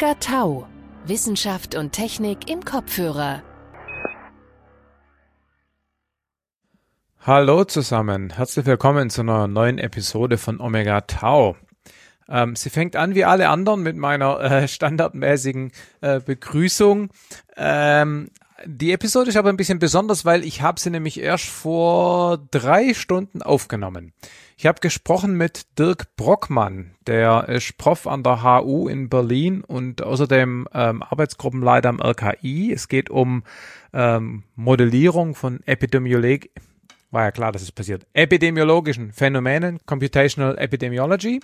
Omega Tau. Wissenschaft und Technik im Kopfhörer. Hallo zusammen, herzlich willkommen zu einer neuen Episode von Omega Tau. Ähm, sie fängt an wie alle anderen mit meiner äh, standardmäßigen äh, Begrüßung. Ähm, die Episode ist aber ein bisschen besonders, weil ich habe sie nämlich erst vor drei Stunden aufgenommen. Ich habe gesprochen mit Dirk Brockmann, der ist Prof an der HU in Berlin und außerdem ähm, Arbeitsgruppenleiter am RKI. Es geht um ähm, Modellierung von Epidemiolog war ja klar, dass es passiert. Epidemiologischen Phänomenen, Computational Epidemiology.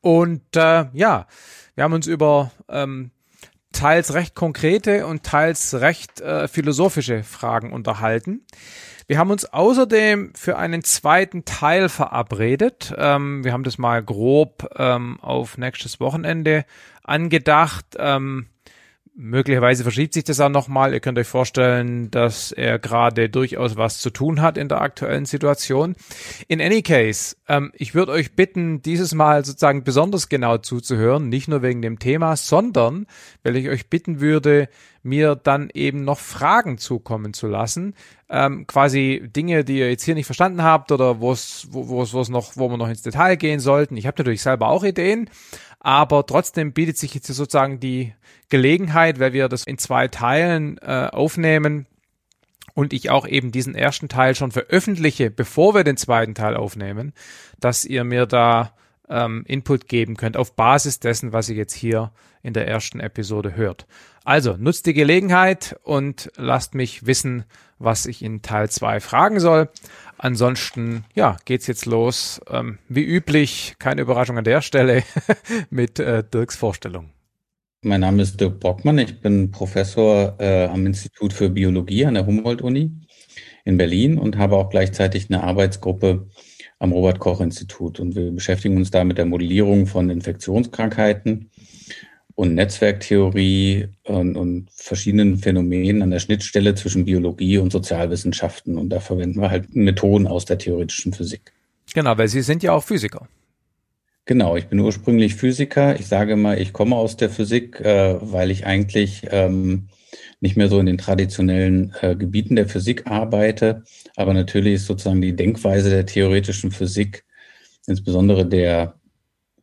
Und äh, ja, wir haben uns über ähm, teils recht konkrete und teils recht äh, philosophische Fragen unterhalten. Wir haben uns außerdem für einen zweiten Teil verabredet. Ähm, wir haben das mal grob ähm, auf nächstes Wochenende angedacht. Ähm, Möglicherweise verschiebt sich das auch nochmal. Ihr könnt euch vorstellen, dass er gerade durchaus was zu tun hat in der aktuellen Situation. In any case, ähm, ich würde euch bitten, dieses Mal sozusagen besonders genau zuzuhören, nicht nur wegen dem Thema, sondern weil ich euch bitten würde, mir dann eben noch Fragen zukommen zu lassen. Ähm, quasi Dinge, die ihr jetzt hier nicht verstanden habt oder wo es, wo es, wo es noch, wo wir noch ins Detail gehen sollten. Ich habe natürlich selber auch Ideen, aber trotzdem bietet sich jetzt sozusagen die Gelegenheit, weil wir das in zwei Teilen äh, aufnehmen und ich auch eben diesen ersten Teil schon veröffentliche, bevor wir den zweiten Teil aufnehmen, dass ihr mir da ähm, Input geben könnt auf Basis dessen, was ihr jetzt hier in der ersten Episode hört. Also nutzt die Gelegenheit und lasst mich wissen, was ich in Teil 2 fragen soll. Ansonsten, ja, geht's jetzt los. Ähm, wie üblich, keine Überraschung an der Stelle mit äh, Dirks Vorstellung. Mein Name ist Dirk Brockmann. Ich bin Professor äh, am Institut für Biologie an der Humboldt-Uni in Berlin und habe auch gleichzeitig eine Arbeitsgruppe am Robert-Koch-Institut. Und wir beschäftigen uns da mit der Modellierung von Infektionskrankheiten und Netzwerktheorie und, und, verschiedenen Phänomenen an der Schnittstelle zwischen Biologie und Sozialwissenschaften. Und da verwenden wir halt Methoden aus der theoretischen Physik. Genau, weil Sie sind ja auch Physiker. Genau, ich bin ursprünglich Physiker. Ich sage mal, ich komme aus der Physik, äh, weil ich eigentlich ähm, nicht mehr so in den traditionellen äh, Gebieten der Physik arbeite. Aber natürlich ist sozusagen die Denkweise der theoretischen Physik, insbesondere der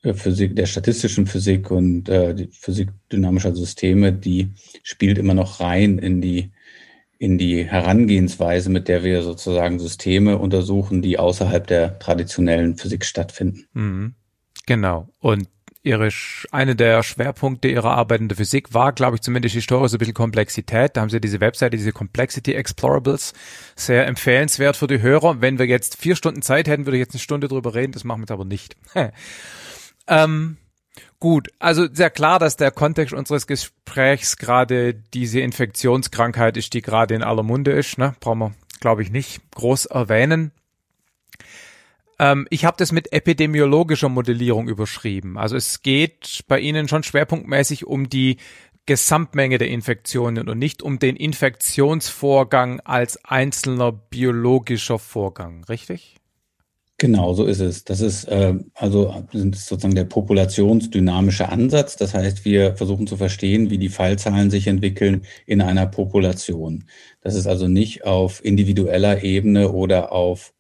äh, Physik, der statistischen Physik und äh, die Physik dynamischer Systeme, die spielt immer noch rein in die in die Herangehensweise, mit der wir sozusagen Systeme untersuchen, die außerhalb der traditionellen Physik stattfinden. Mhm. Genau. Und ihre, eine der Schwerpunkte ihrer Arbeit in der Physik war, glaube ich, zumindest historisch ein bisschen Komplexität. Da haben sie diese Webseite, diese Complexity Explorables, sehr empfehlenswert für die Hörer. Wenn wir jetzt vier Stunden Zeit hätten, würde ich jetzt eine Stunde drüber reden. Das machen wir jetzt aber nicht. ähm, gut, also sehr klar, dass der Kontext unseres Gesprächs gerade diese Infektionskrankheit ist, die gerade in aller Munde ist. Ne? Brauchen wir, glaube ich, nicht groß erwähnen. Ähm, ich habe das mit epidemiologischer Modellierung überschrieben. Also es geht bei Ihnen schon schwerpunktmäßig um die Gesamtmenge der Infektionen und nicht um den Infektionsvorgang als einzelner biologischer Vorgang, richtig? Genau, so ist es. Das ist äh, also sozusagen der populationsdynamische Ansatz. Das heißt, wir versuchen zu verstehen, wie die Fallzahlen sich entwickeln in einer Population. Das ist also nicht auf individueller Ebene oder auf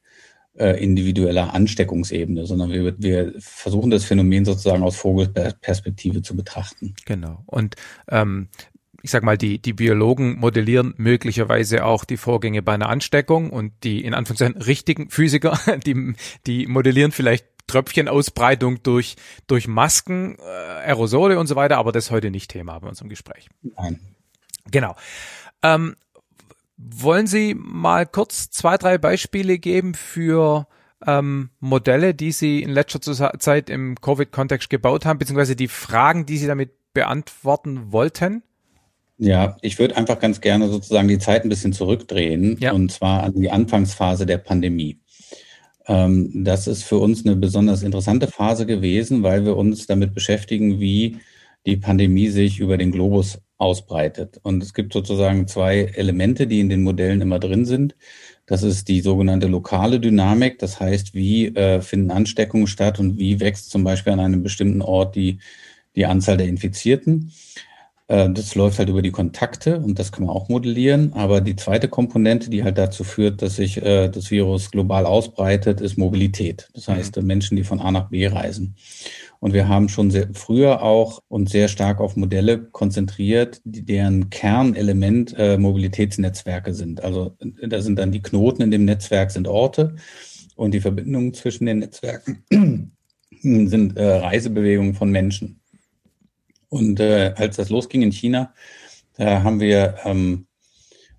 äh, individueller Ansteckungsebene, sondern wir, wir versuchen das Phänomen sozusagen aus Vogelperspektive zu betrachten. Genau. Und ähm, ich sag mal, die, die Biologen modellieren möglicherweise auch die Vorgänge bei einer Ansteckung und die in Anführungszeichen richtigen Physiker, die, die modellieren vielleicht Tröpfchenausbreitung durch, durch Masken, äh, Aerosole und so weiter, aber das ist heute nicht Thema bei unserem Gespräch. Nein. Genau. Ähm, wollen Sie mal kurz zwei, drei Beispiele geben für ähm, Modelle, die Sie in letzter Zeit im Covid-Kontext gebaut haben, beziehungsweise die Fragen, die Sie damit beantworten wollten? Ja, ich würde einfach ganz gerne sozusagen die Zeit ein bisschen zurückdrehen, ja. und zwar an die Anfangsphase der Pandemie. Ähm, das ist für uns eine besonders interessante Phase gewesen, weil wir uns damit beschäftigen, wie die Pandemie sich über den Globus ausbreitet. Und es gibt sozusagen zwei Elemente, die in den Modellen immer drin sind. Das ist die sogenannte lokale Dynamik. Das heißt, wie äh, finden Ansteckungen statt und wie wächst zum Beispiel an einem bestimmten Ort die, die Anzahl der Infizierten. Äh, das läuft halt über die Kontakte und das kann man auch modellieren. Aber die zweite Komponente, die halt dazu führt, dass sich äh, das Virus global ausbreitet, ist Mobilität. Das heißt, mhm. Menschen, die von A nach B reisen. Und wir haben schon sehr früher auch uns sehr stark auf Modelle konzentriert, die, deren Kernelement äh, Mobilitätsnetzwerke sind. Also da sind dann die Knoten in dem Netzwerk sind Orte und die Verbindungen zwischen den Netzwerken sind äh, Reisebewegungen von Menschen. Und äh, als das losging in China, da haben wir ähm,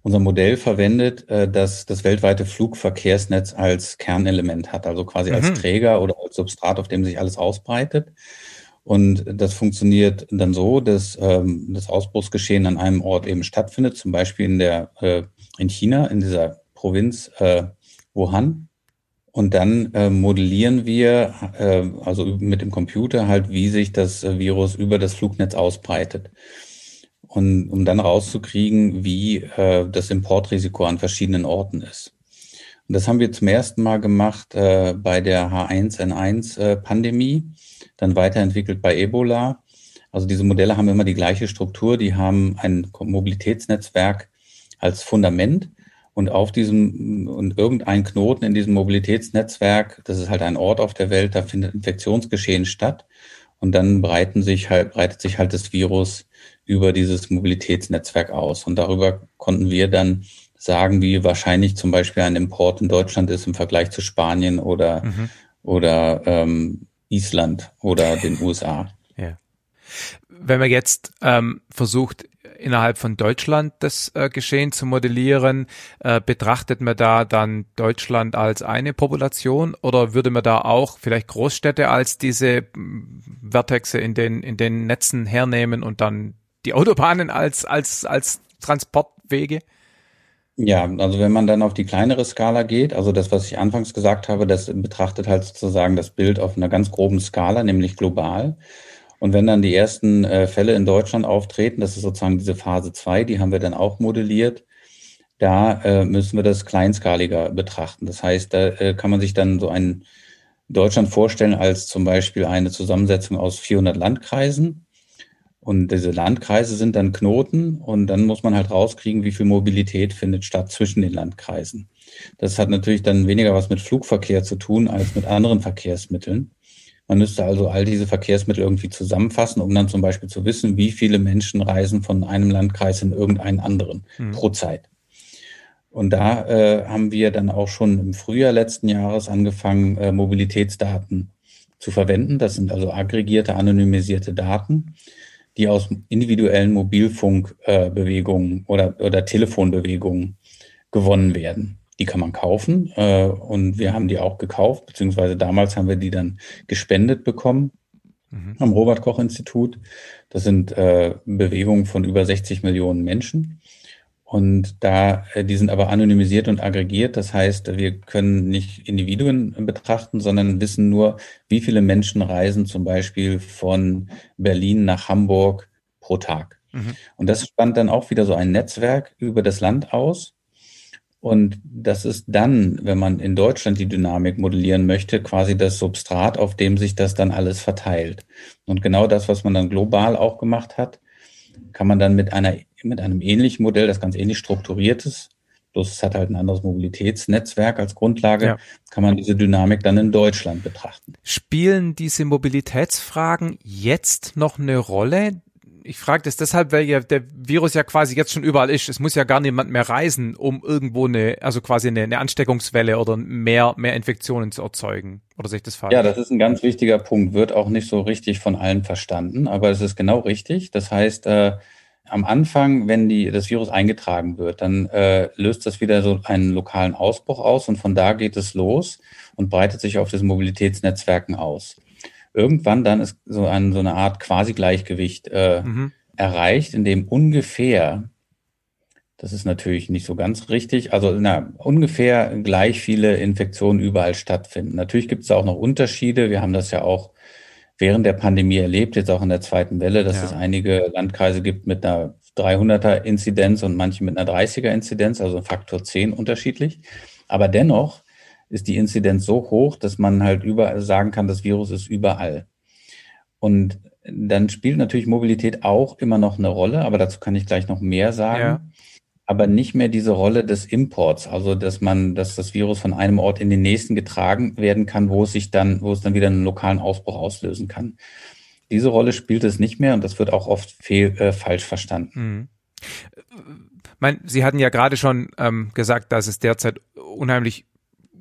unser Modell verwendet, äh, das das weltweite Flugverkehrsnetz als Kernelement hat, also quasi mhm. als Träger oder als Substrat, auf dem sich alles ausbreitet. Und das funktioniert dann so, dass ähm, das Ausbruchsgeschehen an einem Ort eben stattfindet, zum Beispiel in der äh, in China, in dieser Provinz äh, Wuhan. Und dann äh, modellieren wir, äh, also mit dem Computer halt, wie sich das äh, Virus über das Flugnetz ausbreitet. Und um dann rauszukriegen, wie äh, das Importrisiko an verschiedenen Orten ist. Und das haben wir zum ersten Mal gemacht äh, bei der H1N1-Pandemie, äh, dann weiterentwickelt bei Ebola. Also diese Modelle haben immer die gleiche Struktur. Die haben ein Mobilitätsnetzwerk als Fundament und auf diesem und irgendein Knoten in diesem Mobilitätsnetzwerk, das ist halt ein Ort auf der Welt, da findet Infektionsgeschehen statt. Und dann breiten sich halt, breitet sich halt das Virus über dieses Mobilitätsnetzwerk aus. Und darüber konnten wir dann sagen, wie wahrscheinlich zum Beispiel ein Import in Deutschland ist im Vergleich zu Spanien oder, mhm. oder ähm, Island oder den USA. Ja. Wenn man jetzt ähm, versucht, innerhalb von Deutschland das äh, Geschehen zu modellieren? Äh, betrachtet man da dann Deutschland als eine Population oder würde man da auch vielleicht Großstädte als diese mm, Vertexe in den, in den Netzen hernehmen und dann die Autobahnen als, als, als Transportwege? Ja, also wenn man dann auf die kleinere Skala geht, also das, was ich anfangs gesagt habe, das betrachtet halt sozusagen das Bild auf einer ganz groben Skala, nämlich global. Und wenn dann die ersten äh, Fälle in Deutschland auftreten, das ist sozusagen diese Phase zwei, die haben wir dann auch modelliert, da äh, müssen wir das kleinskaliger betrachten. Das heißt, da äh, kann man sich dann so ein Deutschland vorstellen als zum Beispiel eine Zusammensetzung aus 400 Landkreisen. Und diese Landkreise sind dann Knoten und dann muss man halt rauskriegen, wie viel Mobilität findet statt zwischen den Landkreisen. Das hat natürlich dann weniger was mit Flugverkehr zu tun als mit anderen Verkehrsmitteln. Man müsste also all diese Verkehrsmittel irgendwie zusammenfassen, um dann zum Beispiel zu wissen, wie viele Menschen reisen von einem Landkreis in irgendeinen anderen mhm. pro Zeit. Und da äh, haben wir dann auch schon im Frühjahr letzten Jahres angefangen, äh, Mobilitätsdaten zu verwenden. Das sind also aggregierte, anonymisierte Daten, die aus individuellen Mobilfunkbewegungen äh, oder, oder Telefonbewegungen gewonnen werden. Die kann man kaufen äh, und wir haben die auch gekauft, beziehungsweise damals haben wir die dann gespendet bekommen mhm. am Robert Koch Institut. Das sind äh, Bewegungen von über 60 Millionen Menschen. Und da, äh, die sind aber anonymisiert und aggregiert. Das heißt, wir können nicht Individuen betrachten, sondern wissen nur, wie viele Menschen reisen zum Beispiel von Berlin nach Hamburg pro Tag. Mhm. Und das spannt dann auch wieder so ein Netzwerk über das Land aus. Und das ist dann, wenn man in Deutschland die Dynamik modellieren möchte, quasi das Substrat, auf dem sich das dann alles verteilt. Und genau das, was man dann global auch gemacht hat, kann man dann mit einer, mit einem ähnlichen Modell, das ganz ähnlich strukturiert ist, bloß es hat halt ein anderes Mobilitätsnetzwerk als Grundlage, ja. kann man diese Dynamik dann in Deutschland betrachten. Spielen diese Mobilitätsfragen jetzt noch eine Rolle? Ich frage das deshalb, weil ja der Virus ja quasi jetzt schon überall ist. Es muss ja gar niemand mehr reisen, um irgendwo eine, also quasi eine, eine Ansteckungswelle oder mehr, mehr Infektionen zu erzeugen. Oder sehe ich das falsch? Ja, das ist ein ganz wichtiger Punkt. Wird auch nicht so richtig von allen verstanden, aber es ist genau richtig. Das heißt, äh, am Anfang, wenn die, das Virus eingetragen wird, dann äh, löst das wieder so einen lokalen Ausbruch aus und von da geht es los und breitet sich auf diesen Mobilitätsnetzwerken aus irgendwann dann ist so, ein, so eine Art Quasi-Gleichgewicht äh, mhm. erreicht, in dem ungefähr, das ist natürlich nicht so ganz richtig, also na, ungefähr gleich viele Infektionen überall stattfinden. Natürlich gibt es auch noch Unterschiede. Wir haben das ja auch während der Pandemie erlebt, jetzt auch in der zweiten Welle, dass ja. es einige Landkreise gibt mit einer 300er Inzidenz und manche mit einer 30er Inzidenz, also Faktor 10 unterschiedlich. Aber dennoch ist die Inzidenz so hoch, dass man halt überall sagen kann, das Virus ist überall. Und dann spielt natürlich Mobilität auch immer noch eine Rolle, aber dazu kann ich gleich noch mehr sagen. Ja. Aber nicht mehr diese Rolle des Imports, also dass man, dass das Virus von einem Ort in den nächsten getragen werden kann, wo es sich dann, wo es dann wieder einen lokalen Ausbruch auslösen kann. Diese Rolle spielt es nicht mehr und das wird auch oft fehl, äh, falsch verstanden. Mhm. Mein, Sie hatten ja gerade schon ähm, gesagt, dass es derzeit unheimlich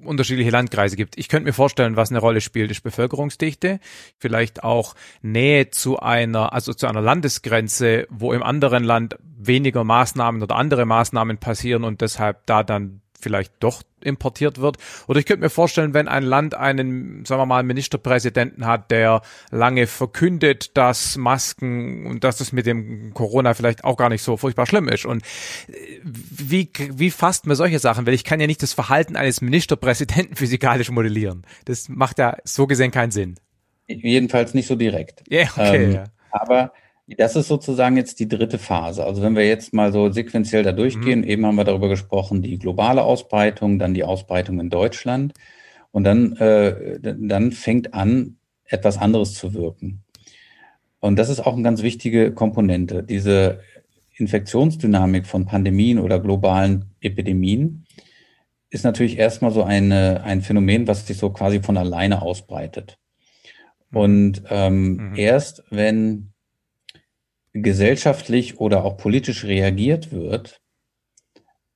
unterschiedliche Landkreise gibt. Ich könnte mir vorstellen, was eine Rolle spielt, ist Bevölkerungsdichte, vielleicht auch Nähe zu einer, also zu einer Landesgrenze, wo im anderen Land weniger Maßnahmen oder andere Maßnahmen passieren und deshalb da dann vielleicht doch importiert wird. Oder ich könnte mir vorstellen, wenn ein Land einen, sagen wir mal, Ministerpräsidenten hat, der lange verkündet, dass Masken und dass das mit dem Corona vielleicht auch gar nicht so furchtbar schlimm ist. Und äh, wie, wie fasst man solche Sachen? Weil ich kann ja nicht das Verhalten eines Ministerpräsidenten physikalisch modellieren. Das macht ja so gesehen keinen Sinn. Jedenfalls nicht so direkt. Ja, yeah, okay. Ähm, aber das ist sozusagen jetzt die dritte Phase. Also wenn wir jetzt mal so sequenziell da durchgehen, mhm. eben haben wir darüber gesprochen, die globale Ausbreitung, dann die Ausbreitung in Deutschland und dann, äh, dann fängt an, etwas anderes zu wirken. Und das ist auch eine ganz wichtige Komponente. Diese Infektionsdynamik von Pandemien oder globalen Epidemien ist natürlich erstmal so eine, ein Phänomen, was sich so quasi von alleine ausbreitet. Mhm. Und ähm, mhm. erst wenn gesellschaftlich oder auch politisch reagiert wird,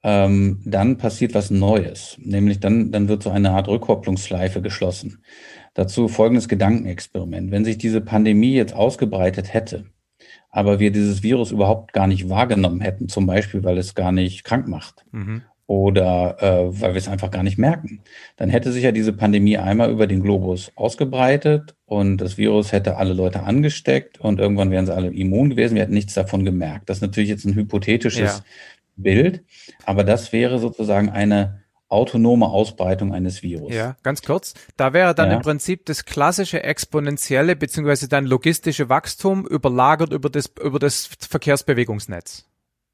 ähm, dann passiert was Neues. Nämlich dann, dann wird so eine Art Rückkopplungsschleife geschlossen. Dazu folgendes Gedankenexperiment. Wenn sich diese Pandemie jetzt ausgebreitet hätte, aber wir dieses Virus überhaupt gar nicht wahrgenommen hätten, zum Beispiel, weil es gar nicht krank macht mhm oder äh, weil wir es einfach gar nicht merken. Dann hätte sich ja diese Pandemie einmal über den Globus ausgebreitet und das Virus hätte alle Leute angesteckt und irgendwann wären sie alle immun gewesen. Wir hätten nichts davon gemerkt. Das ist natürlich jetzt ein hypothetisches ja. Bild, aber das wäre sozusagen eine autonome Ausbreitung eines Virus. Ja, ganz kurz. Da wäre dann ja. im Prinzip das klassische exponentielle beziehungsweise dann logistische Wachstum überlagert über das, über das Verkehrsbewegungsnetz.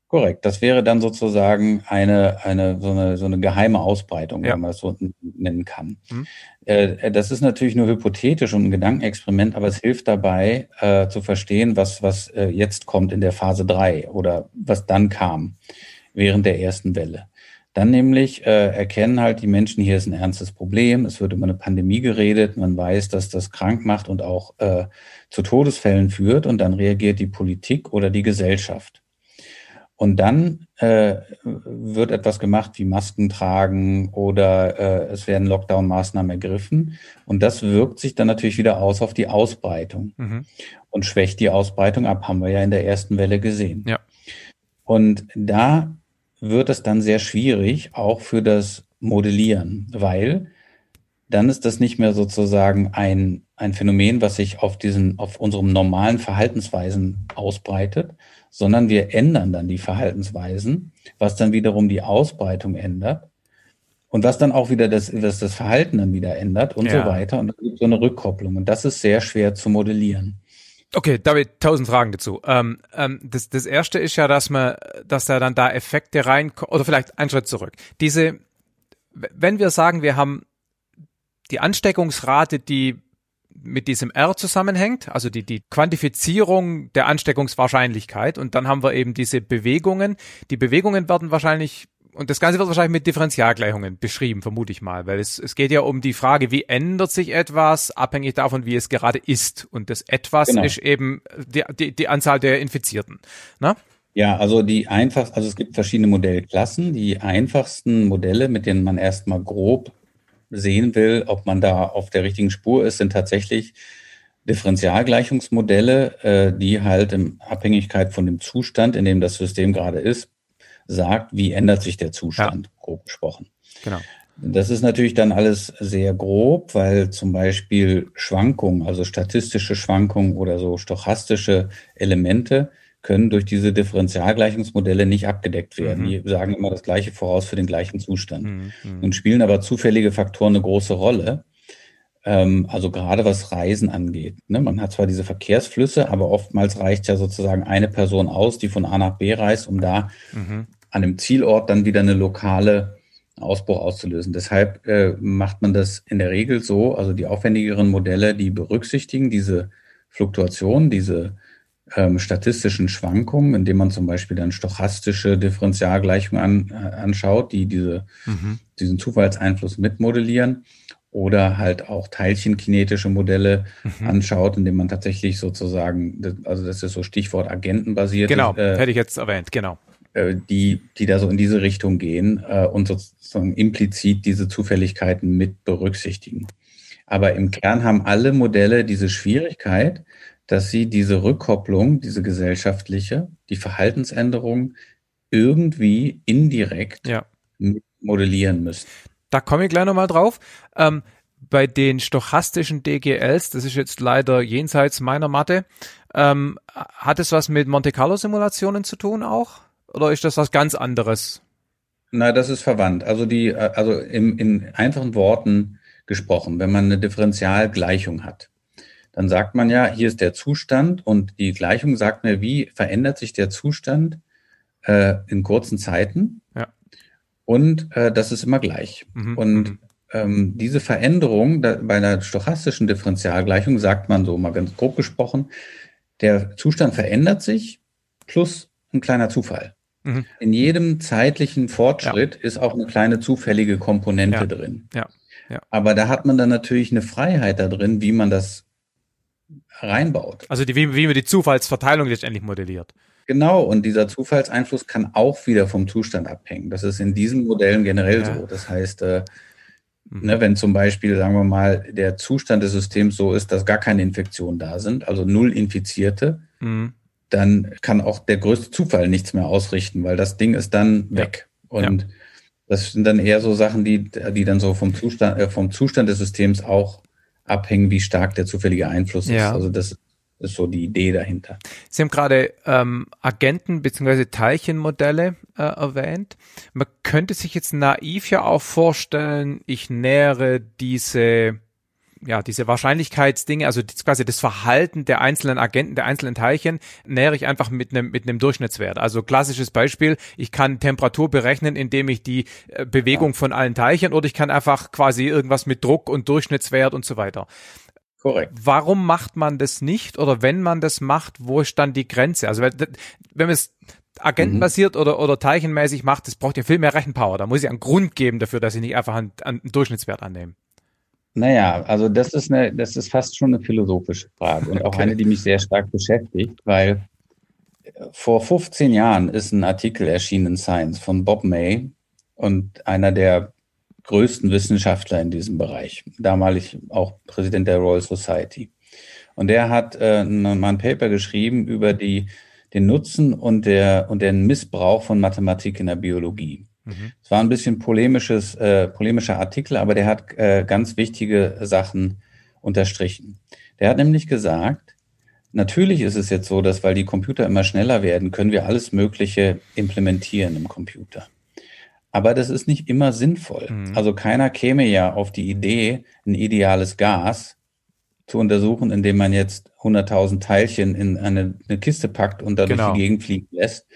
Korrekt. Das wäre dann sozusagen eine, eine, so eine, so eine geheime Ausbreitung, ja. wenn man das so nennen kann. Mhm. Äh, das ist natürlich nur hypothetisch und ein Gedankenexperiment, aber es hilft dabei, äh, zu verstehen, was, was äh, jetzt kommt in der Phase drei oder was dann kam während der ersten Welle. Dann nämlich äh, erkennen halt die Menschen, hier ist ein ernstes Problem, es wird über eine Pandemie geredet, man weiß, dass das krank macht und auch äh, zu Todesfällen führt und dann reagiert die Politik oder die Gesellschaft. Und dann äh, wird etwas gemacht wie Masken tragen oder äh, es werden Lockdown-Maßnahmen ergriffen. Und das wirkt sich dann natürlich wieder aus auf die Ausbreitung mhm. und schwächt die Ausbreitung ab, haben wir ja in der ersten Welle gesehen. Ja. Und da wird es dann sehr schwierig, auch für das Modellieren, weil dann ist das nicht mehr sozusagen ein, ein Phänomen, was sich auf diesen, auf unserem normalen Verhaltensweisen ausbreitet, sondern wir ändern dann die Verhaltensweisen, was dann wiederum die Ausbreitung ändert und was dann auch wieder das, was das Verhalten dann wieder ändert und ja. so weiter. Und dann gibt so eine Rückkopplung. Und das ist sehr schwer zu modellieren. Okay, David, tausend Fragen dazu. Ähm, ähm, das, das erste ist ja, dass man, dass da dann da Effekte reinkommen, oder vielleicht einen Schritt zurück. Diese, wenn wir sagen, wir haben die Ansteckungsrate, die mit diesem R zusammenhängt, also die, die Quantifizierung der Ansteckungswahrscheinlichkeit. Und dann haben wir eben diese Bewegungen. Die Bewegungen werden wahrscheinlich, und das Ganze wird wahrscheinlich mit Differentialgleichungen beschrieben, vermute ich mal, weil es, es geht ja um die Frage, wie ändert sich etwas, abhängig davon, wie es gerade ist. Und das etwas genau. ist eben die, die, die Anzahl der Infizierten. Na? Ja, also die einfach, also es gibt verschiedene Modellklassen. Die einfachsten Modelle, mit denen man erstmal grob sehen will, ob man da auf der richtigen Spur ist, sind tatsächlich Differentialgleichungsmodelle, äh, die halt in Abhängigkeit von dem Zustand, in dem das System gerade ist, sagt, wie ändert sich der Zustand, ja. grob gesprochen. Genau. Das ist natürlich dann alles sehr grob, weil zum Beispiel Schwankungen, also statistische Schwankungen oder so stochastische Elemente können durch diese Differentialgleichungsmodelle nicht abgedeckt werden. Mhm. Die sagen immer das Gleiche voraus für den gleichen Zustand mhm. mhm. und spielen aber zufällige Faktoren eine große Rolle. Ähm, also gerade was Reisen angeht. Ne? Man hat zwar diese Verkehrsflüsse, aber oftmals reicht ja sozusagen eine Person aus, die von A nach B reist, um da mhm. an einem Zielort dann wieder eine lokale Ausbruch auszulösen. Deshalb äh, macht man das in der Regel so, also die aufwendigeren Modelle, die berücksichtigen diese Fluktuationen, diese ähm, statistischen Schwankungen, indem man zum Beispiel dann stochastische Differentialgleichungen an, äh, anschaut, die diese, mhm. diesen Zufallseinfluss mitmodellieren oder halt auch teilchenkinetische Modelle mhm. anschaut, indem man tatsächlich sozusagen, also das ist so Stichwort agentenbasiert. Genau, äh, hätte ich jetzt erwähnt, genau. Äh, die, die da so in diese Richtung gehen äh, und sozusagen implizit diese Zufälligkeiten mit berücksichtigen. Aber im Kern haben alle Modelle diese Schwierigkeit, dass sie diese Rückkopplung, diese gesellschaftliche, die Verhaltensänderung irgendwie indirekt ja. modellieren müssen. Da komme ich gleich nochmal drauf. Ähm, bei den stochastischen DGLs, das ist jetzt leider jenseits meiner Mathe, ähm, hat es was mit Monte Carlo Simulationen zu tun auch? Oder ist das was ganz anderes? Na, das ist verwandt. Also die, äh, also im, in einfachen Worten gesprochen, wenn man eine Differentialgleichung hat, dann sagt man ja, hier ist der Zustand und die Gleichung sagt mir, wie verändert sich der Zustand äh, in kurzen Zeiten. Ja. Und äh, das ist immer gleich. Mhm. Und mhm. ähm, diese Veränderung da, bei einer stochastischen Differentialgleichung sagt man so mal ganz grob gesprochen, der Zustand verändert sich plus ein kleiner Zufall. Mhm. In jedem zeitlichen Fortschritt ja. ist auch eine kleine zufällige Komponente ja. drin. Ja. Ja. Aber da hat man dann natürlich eine Freiheit da drin, wie man das reinbaut. Also die, wie, wie man die Zufallsverteilung letztendlich modelliert. Genau, und dieser Zufallseinfluss kann auch wieder vom Zustand abhängen. Das ist in diesen Modellen generell ja. so. Das heißt, äh, mhm. ne, wenn zum Beispiel, sagen wir mal, der Zustand des Systems so ist, dass gar keine Infektionen da sind, also null Infizierte, mhm dann kann auch der größte Zufall nichts mehr ausrichten, weil das Ding ist dann weg. Ja. Und ja. das sind dann eher so Sachen, die, die dann so vom Zustand, äh, vom Zustand des Systems auch abhängen, wie stark der zufällige Einfluss ja. ist. Also das ist so die Idee dahinter. Sie haben gerade ähm, Agenten bzw. Teilchenmodelle äh, erwähnt. Man könnte sich jetzt naiv ja auch vorstellen, ich nähere diese ja, diese Wahrscheinlichkeitsdinge, also quasi das Verhalten der einzelnen Agenten, der einzelnen Teilchen, nähere ich einfach mit einem mit einem Durchschnittswert. Also klassisches Beispiel, ich kann Temperatur berechnen, indem ich die äh, Bewegung von allen Teilchen oder ich kann einfach quasi irgendwas mit Druck und Durchschnittswert und so weiter. Korrekt. Warum macht man das nicht oder wenn man das macht, wo ist dann die Grenze? Also wenn, wenn man es agentenbasiert mhm. oder, oder teilchenmäßig macht, das braucht ja viel mehr Rechenpower. Da muss ich einen Grund geben dafür, dass ich nicht einfach einen, einen Durchschnittswert annehme. Naja, also das ist eine, das ist fast schon eine philosophische Frage und auch okay. eine, die mich sehr stark beschäftigt, weil äh, vor 15 Jahren ist ein Artikel erschienen in Science von Bob May und einer der größten Wissenschaftler in diesem Bereich, damalig auch Präsident der Royal Society. Und der hat äh, mal ein Paper geschrieben über die, den Nutzen und, der, und den Missbrauch von Mathematik in der Biologie. Mhm. Es war ein bisschen polemisches, äh, polemischer Artikel, aber der hat äh, ganz wichtige Sachen unterstrichen. Der hat nämlich gesagt, natürlich ist es jetzt so, dass weil die Computer immer schneller werden, können wir alles Mögliche implementieren im Computer. Aber das ist nicht immer sinnvoll. Mhm. Also keiner käme ja auf die Idee, ein ideales Gas zu untersuchen, indem man jetzt 100.000 Teilchen in eine, eine, Kiste packt und dadurch genau. die Gegend fliegen lässt.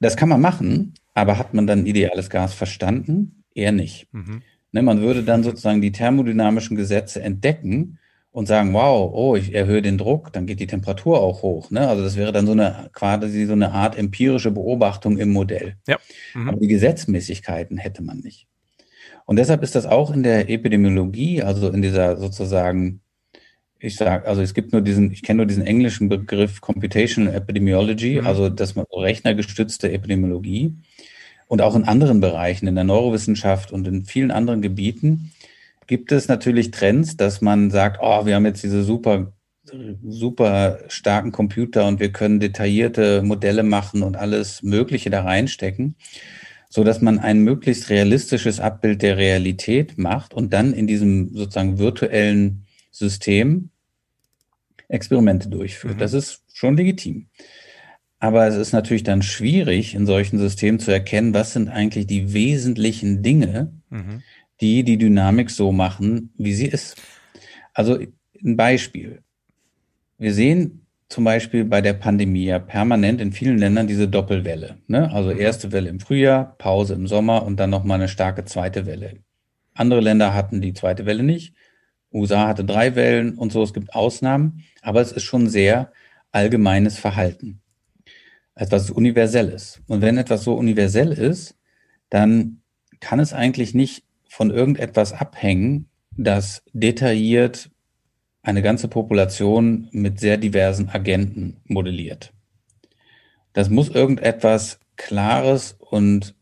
Das kann man machen, aber hat man dann ideales Gas verstanden? Eher nicht. Mhm. Ne, man würde dann sozusagen die thermodynamischen Gesetze entdecken und sagen, wow, oh, ich erhöhe den Druck, dann geht die Temperatur auch hoch. Ne? Also das wäre dann so eine quasi so eine Art empirische Beobachtung im Modell. Ja. Mhm. Aber die Gesetzmäßigkeiten hätte man nicht. Und deshalb ist das auch in der Epidemiologie, also in dieser sozusagen ich sage, also es gibt nur diesen, ich kenne nur diesen englischen Begriff Computational Epidemiology, mhm. also das rechnergestützte Epidemiologie. Und auch in anderen Bereichen, in der Neurowissenschaft und in vielen anderen Gebieten gibt es natürlich Trends, dass man sagt, oh, wir haben jetzt diese super, super starken Computer und wir können detaillierte Modelle machen und alles Mögliche da reinstecken, so dass man ein möglichst realistisches Abbild der Realität macht und dann in diesem sozusagen virtuellen System Experimente durchführt. Mhm. Das ist schon legitim. Aber es ist natürlich dann schwierig, in solchen Systemen zu erkennen, was sind eigentlich die wesentlichen Dinge, mhm. die die Dynamik so machen, wie sie ist. Also ein Beispiel. Wir sehen zum Beispiel bei der Pandemie ja permanent in vielen Ländern diese Doppelwelle. Ne? Also mhm. erste Welle im Frühjahr, Pause im Sommer und dann nochmal eine starke zweite Welle. Andere Länder hatten die zweite Welle nicht USA hatte drei Wellen und so. Es gibt Ausnahmen, aber es ist schon sehr allgemeines Verhalten. Etwas Universelles. Und wenn etwas so universell ist, dann kann es eigentlich nicht von irgendetwas abhängen, das detailliert eine ganze Population mit sehr diversen Agenten modelliert. Das muss irgendetwas Klares und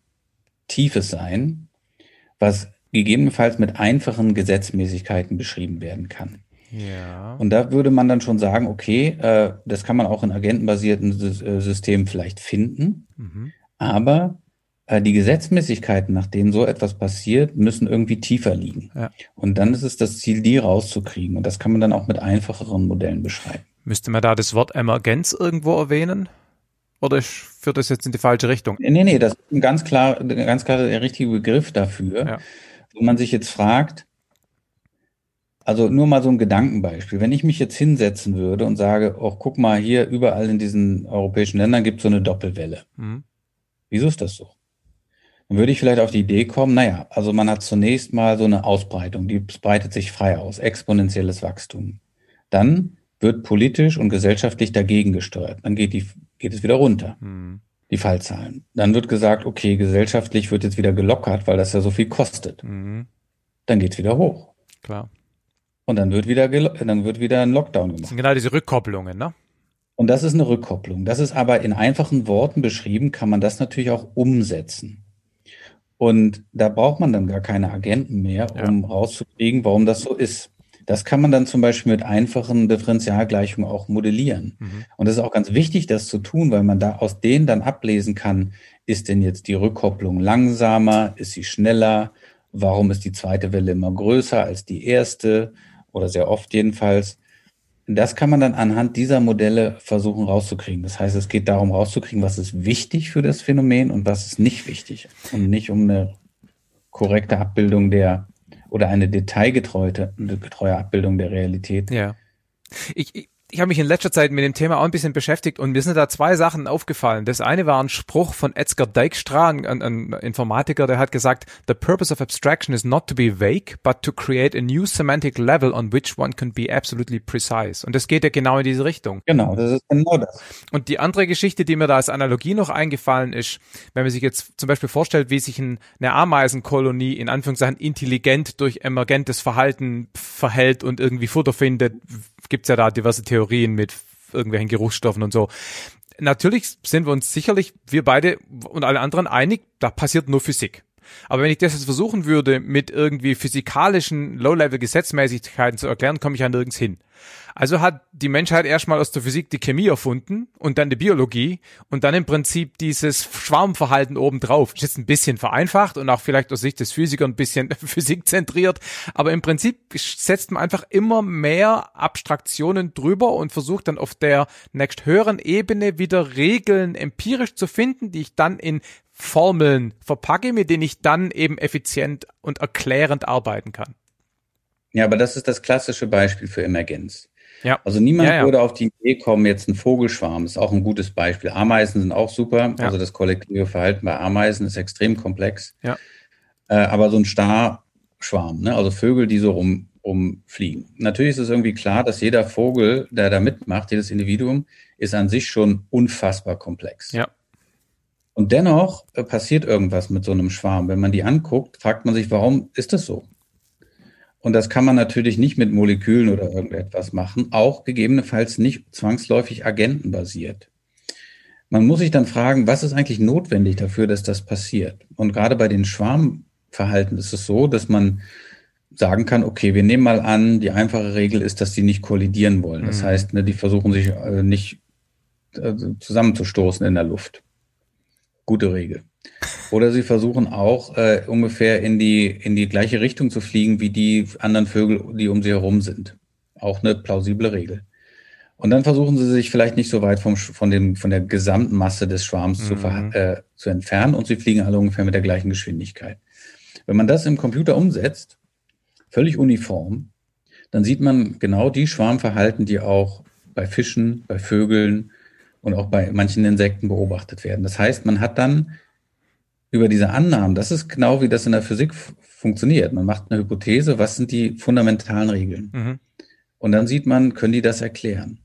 Tiefes sein, was gegebenenfalls mit einfachen Gesetzmäßigkeiten beschrieben werden kann. Ja. Und da würde man dann schon sagen, okay, äh, das kann man auch in agentenbasierten äh, Systemen vielleicht finden, mhm. aber äh, die Gesetzmäßigkeiten, nach denen so etwas passiert, müssen irgendwie tiefer liegen. Ja. Und dann ist es das Ziel, die rauszukriegen. Und das kann man dann auch mit einfacheren Modellen beschreiben. Müsste man da das Wort Emergenz irgendwo erwähnen? Oder führt das jetzt in die falsche Richtung? Nee, nee, das ist ein ganz klar, ganz klar der richtige Begriff dafür. Ja. Wo man sich jetzt fragt, also nur mal so ein Gedankenbeispiel. Wenn ich mich jetzt hinsetzen würde und sage, oh, guck mal, hier überall in diesen europäischen Ländern gibt es so eine Doppelwelle. Mhm. Wieso ist das so? Dann würde ich vielleicht auf die Idee kommen, naja, also man hat zunächst mal so eine Ausbreitung, die breitet sich frei aus, exponentielles Wachstum. Dann wird politisch und gesellschaftlich dagegen gesteuert. Dann geht, die, geht es wieder runter, mhm. die Fallzahlen. Dann wird gesagt, okay, gesellschaftlich wird jetzt wieder gelockert, weil das ja so viel kostet. Mhm. Dann geht es wieder hoch. Klar. Und dann wird wieder, dann wird wieder ein Lockdown gemacht. Das sind genau diese Rückkopplungen, ne? Und das ist eine Rückkopplung. Das ist aber in einfachen Worten beschrieben, kann man das natürlich auch umsetzen. Und da braucht man dann gar keine Agenten mehr, um ja. rauszukriegen, warum das so ist. Das kann man dann zum Beispiel mit einfachen Differentialgleichungen auch modellieren. Mhm. Und das ist auch ganz wichtig, das zu tun, weil man da aus denen dann ablesen kann, ist denn jetzt die Rückkopplung langsamer, ist sie schneller, warum ist die zweite Welle immer größer als die erste oder sehr oft jedenfalls. Das kann man dann anhand dieser Modelle versuchen rauszukriegen. Das heißt, es geht darum rauszukriegen, was ist wichtig für das Phänomen und was ist nicht wichtig. Und nicht um eine korrekte Abbildung der oder eine detailgetreue getreue Abbildung der Realität. Ja. Ich, ich, ich habe mich in letzter Zeit mit dem Thema auch ein bisschen beschäftigt und mir sind da zwei Sachen aufgefallen. Das eine war ein Spruch von Edgar Dijkstra, ein, ein, Informatiker, der hat gesagt, The purpose of abstraction is not to be vague, but to create a new semantic level on which one can be absolutely precise. Und das geht ja genau in diese Richtung. Genau, das ist genau das. Und die andere Geschichte, die mir da als Analogie noch eingefallen ist, wenn man sich jetzt zum Beispiel vorstellt, wie sich eine Ameisenkolonie in Anführungszeichen intelligent durch emergentes Verhalten verhält und irgendwie Futter findet, gibt's ja da diverse Theorien mit irgendwelchen Geruchsstoffen und so. Natürlich sind wir uns sicherlich, wir beide und alle anderen einig, da passiert nur Physik. Aber wenn ich das jetzt versuchen würde, mit irgendwie physikalischen Low-Level-Gesetzmäßigkeiten zu erklären, komme ich ja nirgends hin. Also hat die Menschheit erstmal aus der Physik die Chemie erfunden und dann die Biologie und dann im Prinzip dieses Schwarmverhalten obendrauf. Ist jetzt ein bisschen vereinfacht und auch vielleicht aus Sicht des Physikers ein bisschen physikzentriert, aber im Prinzip setzt man einfach immer mehr Abstraktionen drüber und versucht dann auf der next höheren Ebene wieder Regeln empirisch zu finden, die ich dann in Formeln verpacke, mit denen ich dann eben effizient und erklärend arbeiten kann. Ja, aber das ist das klassische Beispiel für Emergenz. Ja. Also niemand ja, ja. würde auf die Idee kommen, jetzt ein Vogelschwarm ist auch ein gutes Beispiel. Ameisen sind auch super. Ja. Also das kollektive Verhalten bei Ameisen ist extrem komplex. Ja. Äh, aber so ein Starschwarm, ne? also Vögel, die so rum, rumfliegen. Natürlich ist es irgendwie klar, dass jeder Vogel, der da mitmacht, jedes Individuum, ist an sich schon unfassbar komplex. Ja. Und dennoch äh, passiert irgendwas mit so einem Schwarm. Wenn man die anguckt, fragt man sich, warum ist das so? Und das kann man natürlich nicht mit Molekülen oder irgendetwas machen, auch gegebenenfalls nicht zwangsläufig agentenbasiert. Man muss sich dann fragen, was ist eigentlich notwendig dafür, dass das passiert? Und gerade bei den Schwarmverhalten ist es so, dass man sagen kann, okay, wir nehmen mal an, die einfache Regel ist, dass die nicht kollidieren wollen. Das mhm. heißt, ne, die versuchen sich äh, nicht äh, zusammenzustoßen in der Luft. Gute Regel. Oder sie versuchen auch äh, ungefähr in die, in die gleiche Richtung zu fliegen wie die anderen Vögel, die um sie herum sind. Auch eine plausible Regel. Und dann versuchen sie sich vielleicht nicht so weit vom, von, dem, von der gesamten Masse des Schwarms mhm. zu, äh, zu entfernen und sie fliegen alle ungefähr mit der gleichen Geschwindigkeit. Wenn man das im Computer umsetzt, völlig uniform, dann sieht man genau die Schwarmverhalten, die auch bei Fischen, bei Vögeln und auch bei manchen Insekten beobachtet werden. Das heißt, man hat dann über diese Annahmen, das ist genau wie das in der Physik funktioniert. Man macht eine Hypothese, was sind die fundamentalen Regeln? Mhm. Und dann sieht man, können die das erklären?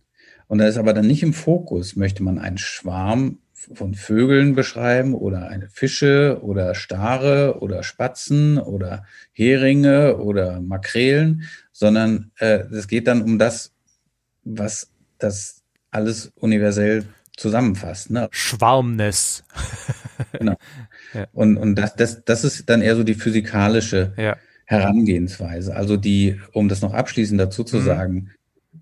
Und da ist aber dann nicht im Fokus, möchte man einen Schwarm von Vögeln beschreiben oder eine Fische oder Stare oder Spatzen oder Heringe oder Makrelen, sondern äh, es geht dann um das, was das alles universell zusammenfasst. Ne? Schwarmness. genau. Ja. Und, und das, das, das ist dann eher so die physikalische ja. Herangehensweise. Also die, um das noch abschließend dazu zu mhm. sagen,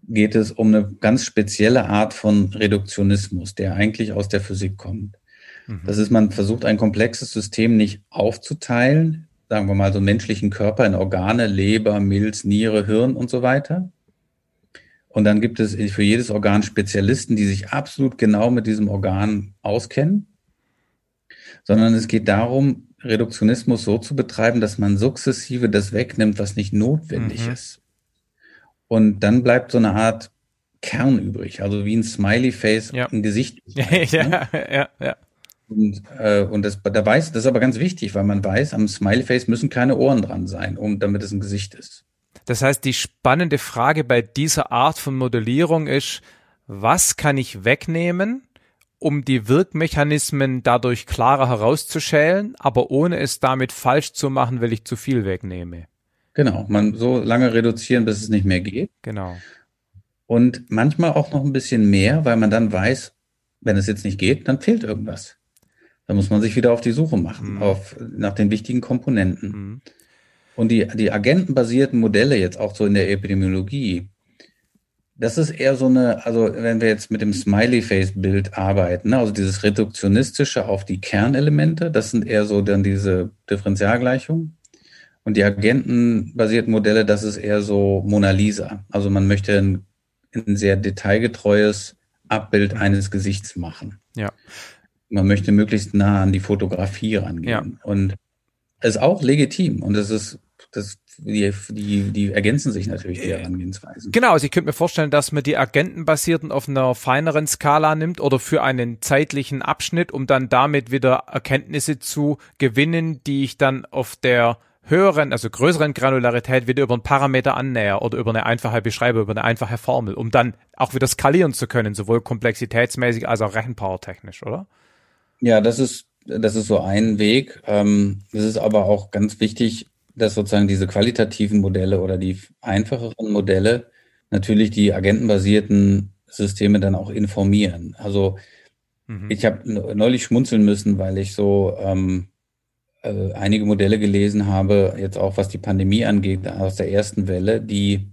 geht es um eine ganz spezielle Art von Reduktionismus, der eigentlich aus der Physik kommt. Mhm. Das ist, man versucht ein komplexes System nicht aufzuteilen, sagen wir mal so einen menschlichen Körper in Organe, Leber, Milz, Niere, Hirn und so weiter. Und dann gibt es für jedes Organ Spezialisten, die sich absolut genau mit diesem Organ auskennen. Sondern es geht darum, Reduktionismus so zu betreiben, dass man sukzessive das wegnimmt, was nicht notwendig mhm. ist. Und dann bleibt so eine Art Kern übrig, also wie ein Smiley-Face ja. ein Gesicht. ja, ne? ja, ja. Und, äh, und das, da weiß, das ist aber ganz wichtig, weil man weiß, am Smiley-Face müssen keine Ohren dran sein, um, damit es ein Gesicht ist. Das heißt, die spannende Frage bei dieser Art von Modellierung ist, was kann ich wegnehmen, um die Wirkmechanismen dadurch klarer herauszuschälen, aber ohne es damit falsch zu machen, weil ich zu viel wegnehme? Genau, man so lange reduzieren, bis es nicht mehr geht. Genau. Und manchmal auch noch ein bisschen mehr, weil man dann weiß, wenn es jetzt nicht geht, dann fehlt irgendwas. Dann muss man sich wieder auf die Suche machen, mhm. auf, nach den wichtigen Komponenten. Mhm. Und die, die agentenbasierten Modelle jetzt auch so in der Epidemiologie, das ist eher so eine, also wenn wir jetzt mit dem Smiley-Face-Bild arbeiten, ne, also dieses reduktionistische auf die Kernelemente, das sind eher so dann diese Differentialgleichungen. Und die agentenbasierten Modelle, das ist eher so Mona Lisa. Also man möchte ein, ein sehr detailgetreues Abbild eines Gesichts machen. Ja. Man möchte möglichst nah an die Fotografie rangehen. Ja. Und ist auch legitim. Und das ist, das, die, die, die ergänzen sich natürlich, die Herangehensweisen. Genau, also ich könnte mir vorstellen, dass man die agentenbasierten auf einer feineren Skala nimmt oder für einen zeitlichen Abschnitt, um dann damit wieder Erkenntnisse zu gewinnen, die ich dann auf der höheren, also größeren Granularität wieder über einen Parameter annäher oder über eine einfache Beschreibung, über eine einfache Formel, um dann auch wieder skalieren zu können, sowohl komplexitätsmäßig als auch rechenpowertechnisch, oder? Ja, das ist, das ist so ein Weg. Ähm, es ist aber auch ganz wichtig, dass sozusagen diese qualitativen Modelle oder die einfacheren Modelle natürlich die agentenbasierten Systeme dann auch informieren. Also mhm. ich habe neulich schmunzeln müssen, weil ich so ähm, äh, einige Modelle gelesen habe, jetzt auch was die Pandemie angeht, aus der ersten Welle, die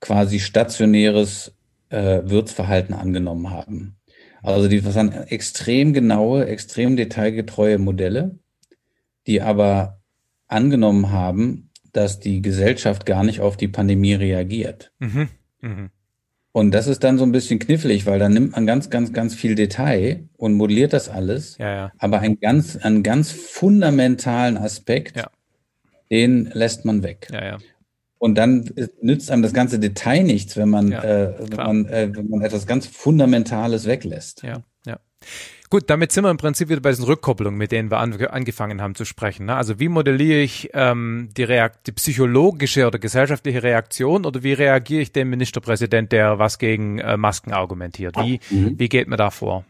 quasi stationäres äh, Wirtsverhalten angenommen haben. Also die das waren extrem genaue, extrem detailgetreue Modelle, die aber angenommen haben, dass die Gesellschaft gar nicht auf die Pandemie reagiert. Mhm. Mhm. Und das ist dann so ein bisschen knifflig, weil dann nimmt man ganz, ganz, ganz viel Detail und modelliert das alles. Ja, ja. Aber einen ganz, einen ganz fundamentalen Aspekt, ja. den lässt man weg. Und dann nützt einem das ganze Detail nichts, wenn man, äh, wenn, man äh, wenn man etwas ganz Fundamentales weglässt. Ja, ja. Gut, damit sind wir im Prinzip wieder bei diesen Rückkopplungen, mit denen wir an, angefangen haben zu sprechen. Ne? Also wie modelliere ich ähm, die, Reakt die psychologische oder gesellschaftliche Reaktion oder wie reagiere ich dem Ministerpräsident, der was gegen äh, Masken argumentiert? Wie, mhm. wie geht man da vor?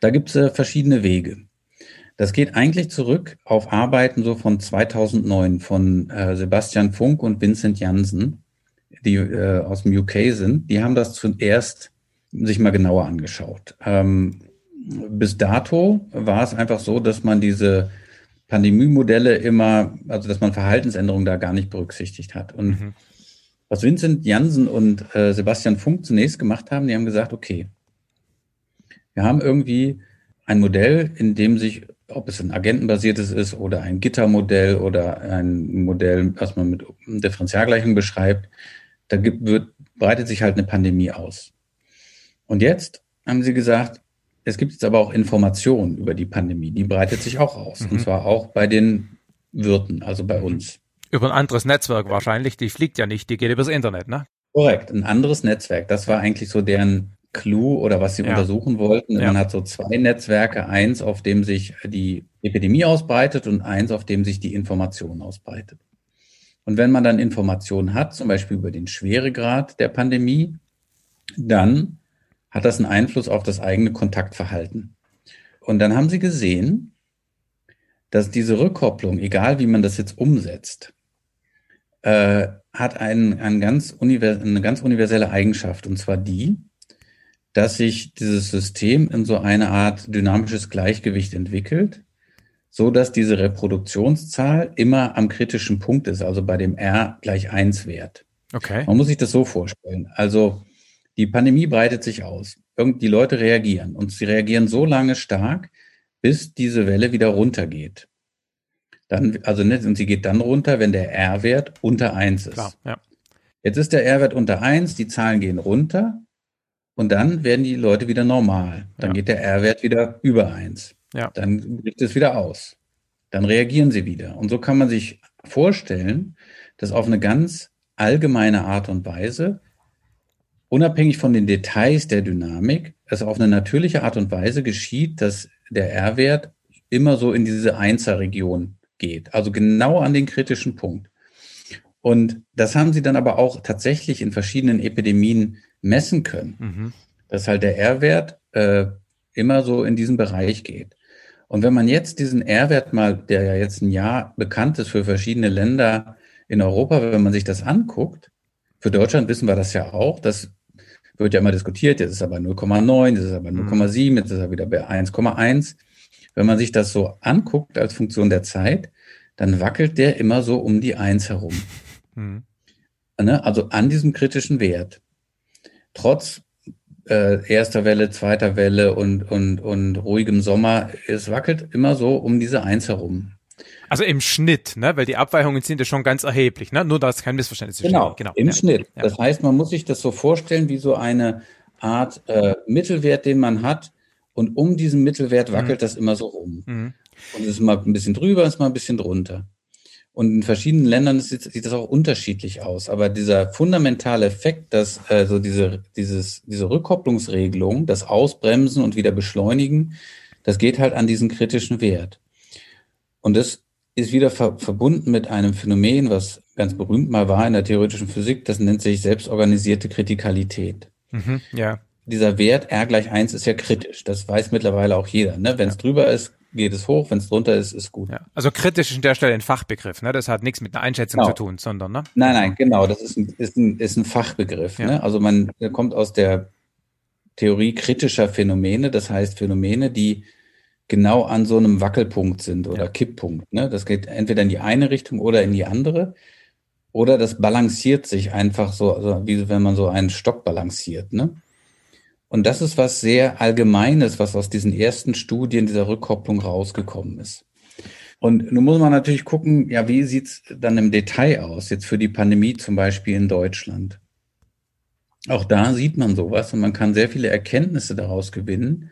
Da gibt es äh, verschiedene Wege. Das geht eigentlich zurück auf Arbeiten so von 2009 von äh, Sebastian Funk und Vincent Jansen, die äh, aus dem UK sind. Die haben das zuerst sich mal genauer angeschaut. Ähm, bis dato war es einfach so, dass man diese Pandemiemodelle immer, also dass man Verhaltensänderungen da gar nicht berücksichtigt hat. Und mhm. was Vincent Jansen und äh, Sebastian Funk zunächst gemacht haben, die haben gesagt, okay, wir haben irgendwie ein Modell, in dem sich, ob es ein agentenbasiertes ist oder ein Gittermodell oder ein Modell, was man mit Differentialgleichung beschreibt, da gibt, wird, breitet sich halt eine Pandemie aus. Und jetzt haben sie gesagt, es gibt jetzt aber auch Informationen über die Pandemie, die breitet sich auch aus. Mhm. Und zwar auch bei den Wirten, also bei uns. Über ein anderes Netzwerk wahrscheinlich, die fliegt ja nicht, die geht übers Internet, ne? Korrekt, ein anderes Netzwerk. Das war eigentlich so deren Clou oder was sie ja. untersuchen wollten. Ja. Man hat so zwei Netzwerke, eins, auf dem sich die Epidemie ausbreitet und eins, auf dem sich die Information ausbreitet. Und wenn man dann Informationen hat, zum Beispiel über den Schweregrad der Pandemie, dann hat das einen Einfluss auf das eigene Kontaktverhalten. Und dann haben sie gesehen, dass diese Rückkopplung, egal wie man das jetzt umsetzt, äh, hat ein, ein ganz eine ganz universelle Eigenschaft, und zwar die, dass sich dieses System in so eine Art dynamisches Gleichgewicht entwickelt, so dass diese Reproduktionszahl immer am kritischen Punkt ist, also bei dem R gleich eins Wert. Okay. Man muss sich das so vorstellen. Also die Pandemie breitet sich aus. Die Leute reagieren und sie reagieren so lange stark, bis diese Welle wieder runtergeht. Dann, also nicht, und sie geht dann runter, wenn der R-Wert unter eins ist. Klar, ja. Jetzt ist der R-Wert unter eins, die Zahlen gehen runter und dann werden die Leute wieder normal. Dann ja. geht der R-Wert wieder über eins. Ja. Dann bricht es wieder aus. Dann reagieren sie wieder. Und so kann man sich vorstellen, dass auf eine ganz allgemeine Art und Weise, unabhängig von den Details der Dynamik, es auf eine natürliche Art und Weise geschieht, dass der R-Wert immer so in diese Einser-Region geht, also genau an den kritischen Punkt. Und das haben sie dann aber auch tatsächlich in verschiedenen Epidemien messen können, mhm. dass halt der R-Wert äh, immer so in diesen Bereich geht. Und wenn man jetzt diesen R-Wert mal, der ja jetzt ein Jahr bekannt ist für verschiedene Länder in Europa, wenn man sich das anguckt, für Deutschland wissen wir das ja auch, das wird ja immer diskutiert, jetzt ist er bei 0,9, jetzt ist er bei 0,7, jetzt ist er wieder bei 1,1. Wenn man sich das so anguckt als Funktion der Zeit, dann wackelt der immer so um die Eins herum. Mhm. Ne? Also an diesem kritischen Wert. Trotz äh, erster Welle, zweiter Welle und, und, und ruhigem Sommer, es wackelt immer so um diese Eins herum. Also im Schnitt, ne? weil die Abweichungen sind ja schon ganz erheblich. Ne? Nur, dass kein Missverständnis ist. Genau, genau, im ja. Schnitt. Ja. Das heißt, man muss sich das so vorstellen wie so eine Art äh, Mittelwert, den man hat, und um diesen Mittelwert wackelt mhm. das immer so rum. Mhm. Und es ist mal ein bisschen drüber, ist mal ein bisschen drunter. Und in verschiedenen Ländern sieht, sieht das auch unterschiedlich aus. Aber dieser fundamentale Effekt, dass also diese, dieses, diese Rückkopplungsregelung, das Ausbremsen und wieder Beschleunigen, das geht halt an diesen kritischen Wert. Und das ist wieder ver verbunden mit einem Phänomen, was ganz berühmt mal war in der theoretischen Physik, das nennt sich selbstorganisierte Kritikalität. Mhm, ja dieser Wert R gleich eins ist ja kritisch. Das weiß mittlerweile auch jeder. Ne? Wenn es ja. drüber ist, geht es hoch. Wenn es drunter ist, ist gut. Ja. Also kritisch ist an der Stelle ein Fachbegriff. Ne? Das hat nichts mit einer Einschätzung genau. zu tun, sondern ne? Nein, nein, genau. Das ist ein, ist ein, ist ein Fachbegriff. Ja. Ne? Also man kommt aus der Theorie kritischer Phänomene. Das heißt Phänomene, die genau an so einem Wackelpunkt sind oder ja. Kipppunkt. Ne? Das geht entweder in die eine Richtung oder in die andere. Oder das balanciert sich einfach so, also wie wenn man so einen Stock balanciert. Ne? Und das ist was sehr Allgemeines, was aus diesen ersten Studien dieser Rückkopplung rausgekommen ist. Und nun muss man natürlich gucken, ja, wie sieht's dann im Detail aus, jetzt für die Pandemie zum Beispiel in Deutschland. Auch da sieht man sowas und man kann sehr viele Erkenntnisse daraus gewinnen,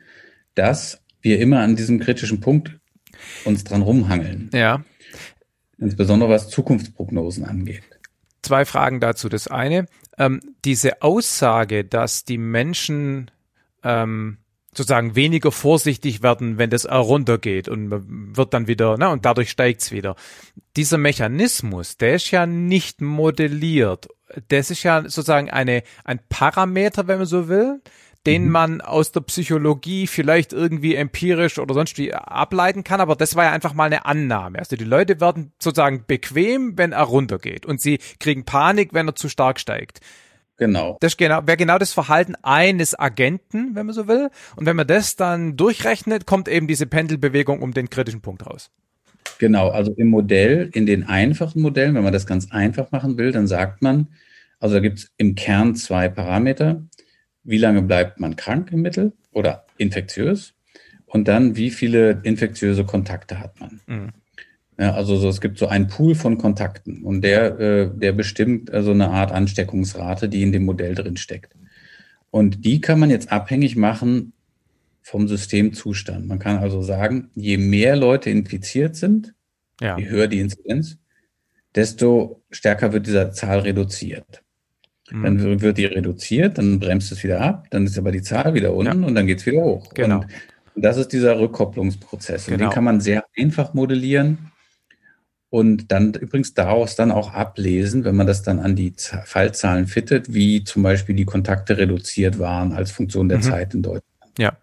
dass wir immer an diesem kritischen Punkt uns dran rumhangeln. Ja. Insbesondere was Zukunftsprognosen angeht. Zwei Fragen dazu. Das eine, ähm, diese Aussage, dass die Menschen ähm, sozusagen weniger vorsichtig werden, wenn das R runtergeht und wird dann wieder, ne, und dadurch steigt's wieder. Dieser Mechanismus, der ist ja nicht modelliert. Das ist ja sozusagen eine, ein Parameter, wenn man so will, den mhm. man aus der Psychologie vielleicht irgendwie empirisch oder sonst wie ableiten kann, aber das war ja einfach mal eine Annahme. Also die Leute werden sozusagen bequem, wenn er runtergeht und sie kriegen Panik, wenn er zu stark steigt. Genau. Das genau, wäre genau das Verhalten eines Agenten, wenn man so will. Und wenn man das dann durchrechnet, kommt eben diese Pendelbewegung um den kritischen Punkt raus. Genau, also im Modell, in den einfachen Modellen, wenn man das ganz einfach machen will, dann sagt man, also da gibt es im Kern zwei Parameter wie lange bleibt man krank im Mittel oder infektiös und dann wie viele infektiöse Kontakte hat man. Mhm. Ja, also so, es gibt so einen Pool von Kontakten und der, äh, der bestimmt also eine Art Ansteckungsrate, die in dem Modell drin steckt. Und die kann man jetzt abhängig machen vom Systemzustand. Man kann also sagen, je mehr Leute infiziert sind, ja. je höher die Inzidenz, desto stärker wird dieser Zahl reduziert. Mhm. Dann wird die reduziert, dann bremst es wieder ab, dann ist aber die Zahl wieder unten ja. und dann geht es wieder hoch. Genau. Und das ist dieser Rückkopplungsprozess. Und genau. den kann man sehr einfach modellieren und dann übrigens daraus dann auch ablesen, wenn man das dann an die Fallzahlen fittet, wie zum Beispiel die Kontakte reduziert waren als Funktion der mhm. Zeit in Deutschland. Ja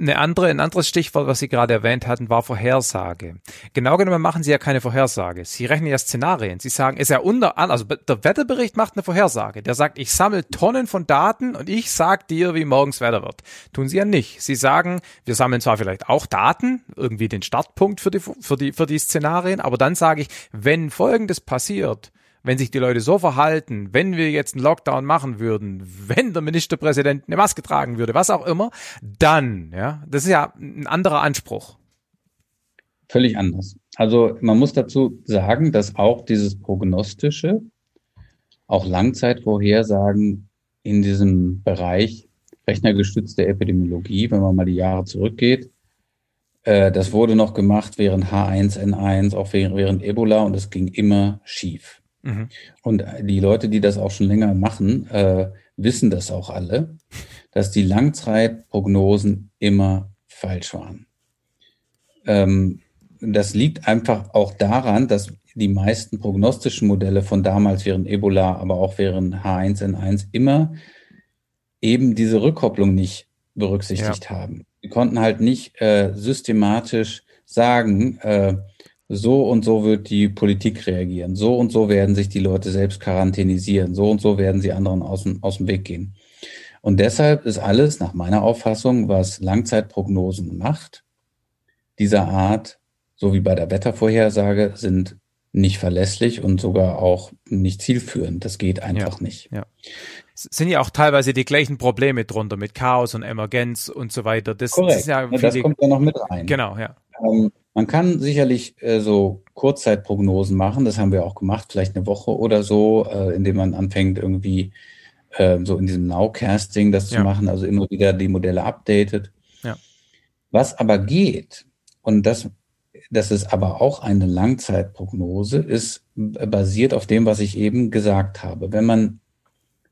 eine andere, ein anderes Stichwort, was Sie gerade erwähnt hatten, war Vorhersage. Genau genommen machen Sie ja keine Vorhersage. Sie rechnen ja Szenarien. Sie sagen, ist ja unter also der Wetterbericht macht eine Vorhersage. Der sagt, ich sammle Tonnen von Daten und ich sag dir, wie morgens Wetter wird. Tun Sie ja nicht. Sie sagen, wir sammeln zwar vielleicht auch Daten, irgendwie den Startpunkt für die, für die, für die Szenarien, aber dann sage ich, wenn Folgendes passiert, wenn sich die Leute so verhalten, wenn wir jetzt einen Lockdown machen würden, wenn der Ministerpräsident eine Maske tragen würde, was auch immer, dann, ja, das ist ja ein anderer Anspruch. Völlig anders. Also man muss dazu sagen, dass auch dieses prognostische, auch Langzeitvorhersagen in diesem Bereich rechnergestützte Epidemiologie, wenn man mal die Jahre zurückgeht, äh, das wurde noch gemacht während H1N1, auch während, während Ebola und es ging immer schief. Mhm. Und die Leute, die das auch schon länger machen, äh, wissen das auch alle, dass die Langzeitprognosen immer falsch waren. Ähm, das liegt einfach auch daran, dass die meisten prognostischen Modelle von damals während Ebola, aber auch während H1N1 immer eben diese Rückkopplung nicht berücksichtigt ja. haben. Die konnten halt nicht äh, systematisch sagen, äh, so und so wird die Politik reagieren, so und so werden sich die Leute selbst quarantänisieren, so und so werden sie anderen aus dem, aus dem Weg gehen. Und deshalb ist alles nach meiner Auffassung, was Langzeitprognosen macht, dieser Art, so wie bei der Wettervorhersage, sind nicht verlässlich und sogar auch nicht zielführend. Das geht einfach ja, nicht. Ja. Es sind ja auch teilweise die gleichen Probleme drunter mit Chaos und Emergenz und so weiter. Das, Korrekt. Das, ja, das kommt ja noch mit rein. Genau, ja. Ähm, man kann sicherlich äh, so Kurzzeitprognosen machen, das haben wir auch gemacht, vielleicht eine Woche oder so, äh, indem man anfängt irgendwie äh, so in diesem Nowcasting das ja. zu machen, also immer wieder die Modelle updatet. Ja. Was aber geht, und das, das ist aber auch eine Langzeitprognose, ist basiert auf dem, was ich eben gesagt habe. Wenn man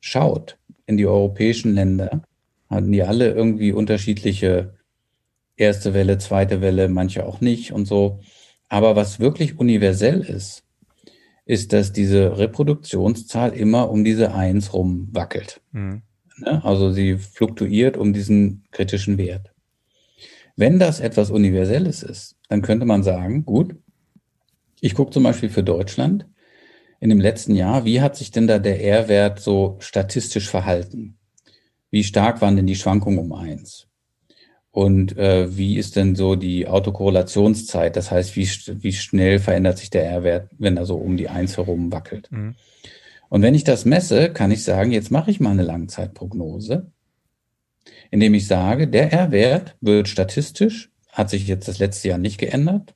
schaut in die europäischen Länder, hatten die alle irgendwie unterschiedliche erste Welle, zweite Welle, manche auch nicht und so. Aber was wirklich universell ist, ist, dass diese Reproduktionszahl immer um diese Eins rum wackelt. Mhm. Ne? Also sie fluktuiert um diesen kritischen Wert. Wenn das etwas Universelles ist, dann könnte man sagen, gut, ich gucke zum Beispiel für Deutschland in dem letzten Jahr, wie hat sich denn da der R-Wert so statistisch verhalten? Wie stark waren denn die Schwankungen um eins? Und äh, wie ist denn so die Autokorrelationszeit? Das heißt, wie, wie schnell verändert sich der R-Wert, wenn er so um die Eins herum wackelt? Mhm. Und wenn ich das messe, kann ich sagen, jetzt mache ich mal eine Langzeitprognose, indem ich sage, der R-Wert wird statistisch, hat sich jetzt das letzte Jahr nicht geändert.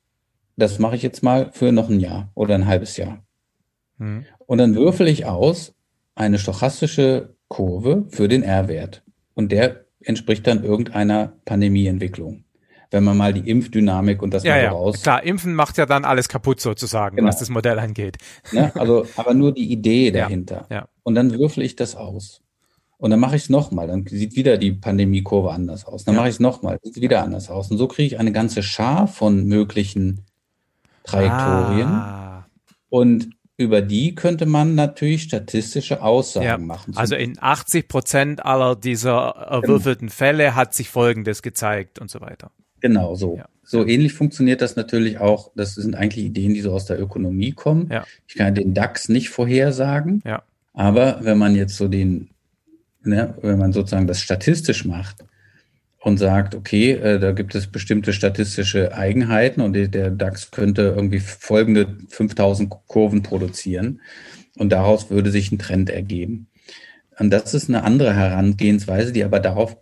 Das mache ich jetzt mal für noch ein Jahr oder ein halbes Jahr. Mhm. Und dann würfel ich aus eine stochastische Kurve für den R-Wert. Und der entspricht dann irgendeiner Pandemieentwicklung. Wenn man mal die Impfdynamik und das ja, mal ja. raus. Klar, Impfen macht ja dann alles kaputt sozusagen, genau. was das Modell angeht. Ne? Also, aber nur die Idee dahinter. Ja, ja. Und dann würfel ich das aus. Und dann mache ich es nochmal, dann sieht wieder die Pandemiekurve anders aus. Dann ja. mache ich es nochmal, sieht wieder anders aus. Und so kriege ich eine ganze Schar von möglichen Trajektorien. Ah. Und über die könnte man natürlich statistische Aussagen ja, machen. Also in 80 Prozent aller dieser erwürfelten genau. Fälle hat sich Folgendes gezeigt und so weiter. Genau so. Ja. So ähnlich funktioniert das natürlich auch. Das sind eigentlich Ideen, die so aus der Ökonomie kommen. Ja. Ich kann den DAX nicht vorhersagen. Ja. Aber wenn man jetzt so den, ne, wenn man sozusagen das statistisch macht, und sagt, okay, äh, da gibt es bestimmte statistische Eigenheiten und der DAX könnte irgendwie folgende 5000 Kurven produzieren und daraus würde sich ein Trend ergeben. Und das ist eine andere Herangehensweise, die aber darauf,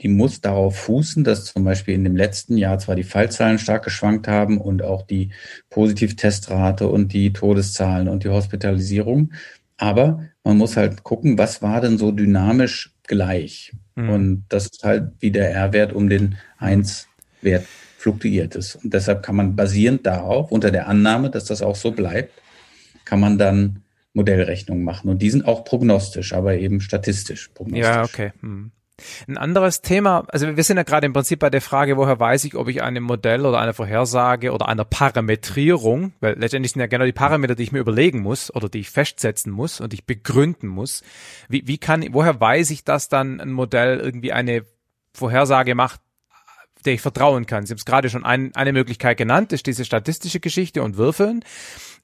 die muss darauf fußen, dass zum Beispiel in dem letzten Jahr zwar die Fallzahlen stark geschwankt haben und auch die Positivtestrate und die Todeszahlen und die Hospitalisierung, aber man muss halt gucken, was war denn so dynamisch gleich? Mhm. Und das ist halt, wie der R-Wert um den 1-Wert fluktuiert ist. Und deshalb kann man basierend darauf, unter der Annahme, dass das auch so bleibt, kann man dann Modellrechnungen machen. Und die sind auch prognostisch, aber eben statistisch prognostisch. Ja, okay. Hm. Ein anderes Thema, also wir sind ja gerade im Prinzip bei der Frage, woher weiß ich, ob ich einem Modell oder einer Vorhersage oder einer Parametrierung, weil letztendlich sind ja genau die Parameter, die ich mir überlegen muss oder die ich festsetzen muss und ich begründen muss. Wie, wie kann, woher weiß ich, dass dann ein Modell irgendwie eine Vorhersage macht, der ich vertrauen kann? Sie haben es gerade schon ein, eine Möglichkeit genannt, ist diese statistische Geschichte und Würfeln.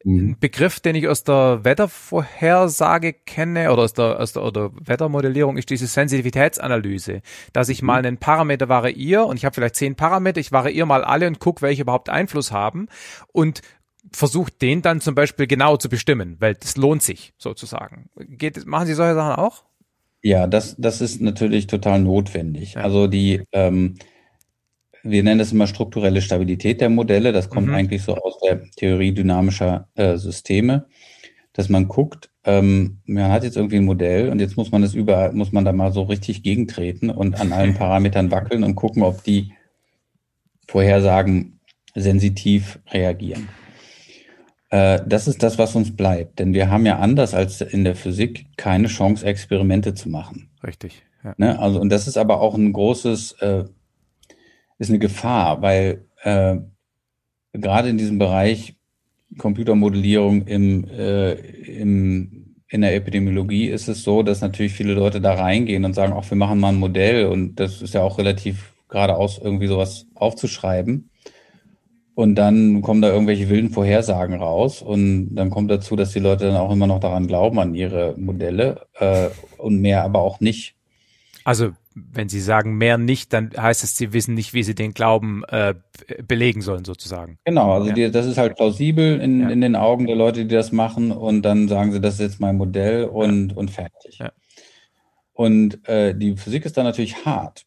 Mhm. Ein Begriff, den ich aus der Wettervorhersage kenne oder aus der, aus der oder Wettermodellierung, ist diese Sensitivitätsanalyse, dass ich mhm. mal einen Parameter variiere und ich habe vielleicht zehn Parameter, ich variiere mal alle und gucke, welche überhaupt Einfluss haben und versucht den dann zum Beispiel genau zu bestimmen, weil das lohnt sich sozusagen. Geht, machen Sie solche Sachen auch? Ja, das, das ist natürlich total notwendig. Ja. Also die, ähm, wir nennen das immer strukturelle Stabilität der Modelle. Das kommt mhm. eigentlich so aus der Theorie dynamischer äh, Systeme, dass man guckt, ähm, man hat jetzt irgendwie ein Modell und jetzt muss man es überall, muss man da mal so richtig gegentreten und an allen Parametern wackeln und gucken, ob die Vorhersagen sensitiv reagieren. Äh, das ist das, was uns bleibt, denn wir haben ja anders als in der Physik keine Chance, Experimente zu machen. Richtig. Ja. Ne? Also, und das ist aber auch ein großes äh, ist eine Gefahr, weil äh, gerade in diesem Bereich Computermodellierung im, äh, im, in der Epidemiologie ist es so, dass natürlich viele Leute da reingehen und sagen, auch wir machen mal ein Modell und das ist ja auch relativ geradeaus irgendwie sowas aufzuschreiben. Und dann kommen da irgendwelche wilden Vorhersagen raus und dann kommt dazu, dass die Leute dann auch immer noch daran glauben, an ihre Modelle äh, und mehr aber auch nicht. Also wenn Sie sagen mehr nicht, dann heißt es, Sie wissen nicht, wie Sie den Glauben äh, belegen sollen, sozusagen. Genau, also ja. die, das ist halt plausibel in, ja. in den Augen der Leute, die das machen und dann sagen sie, das ist jetzt mein Modell und, ja. und fertig. Und äh, die Physik ist dann natürlich hart,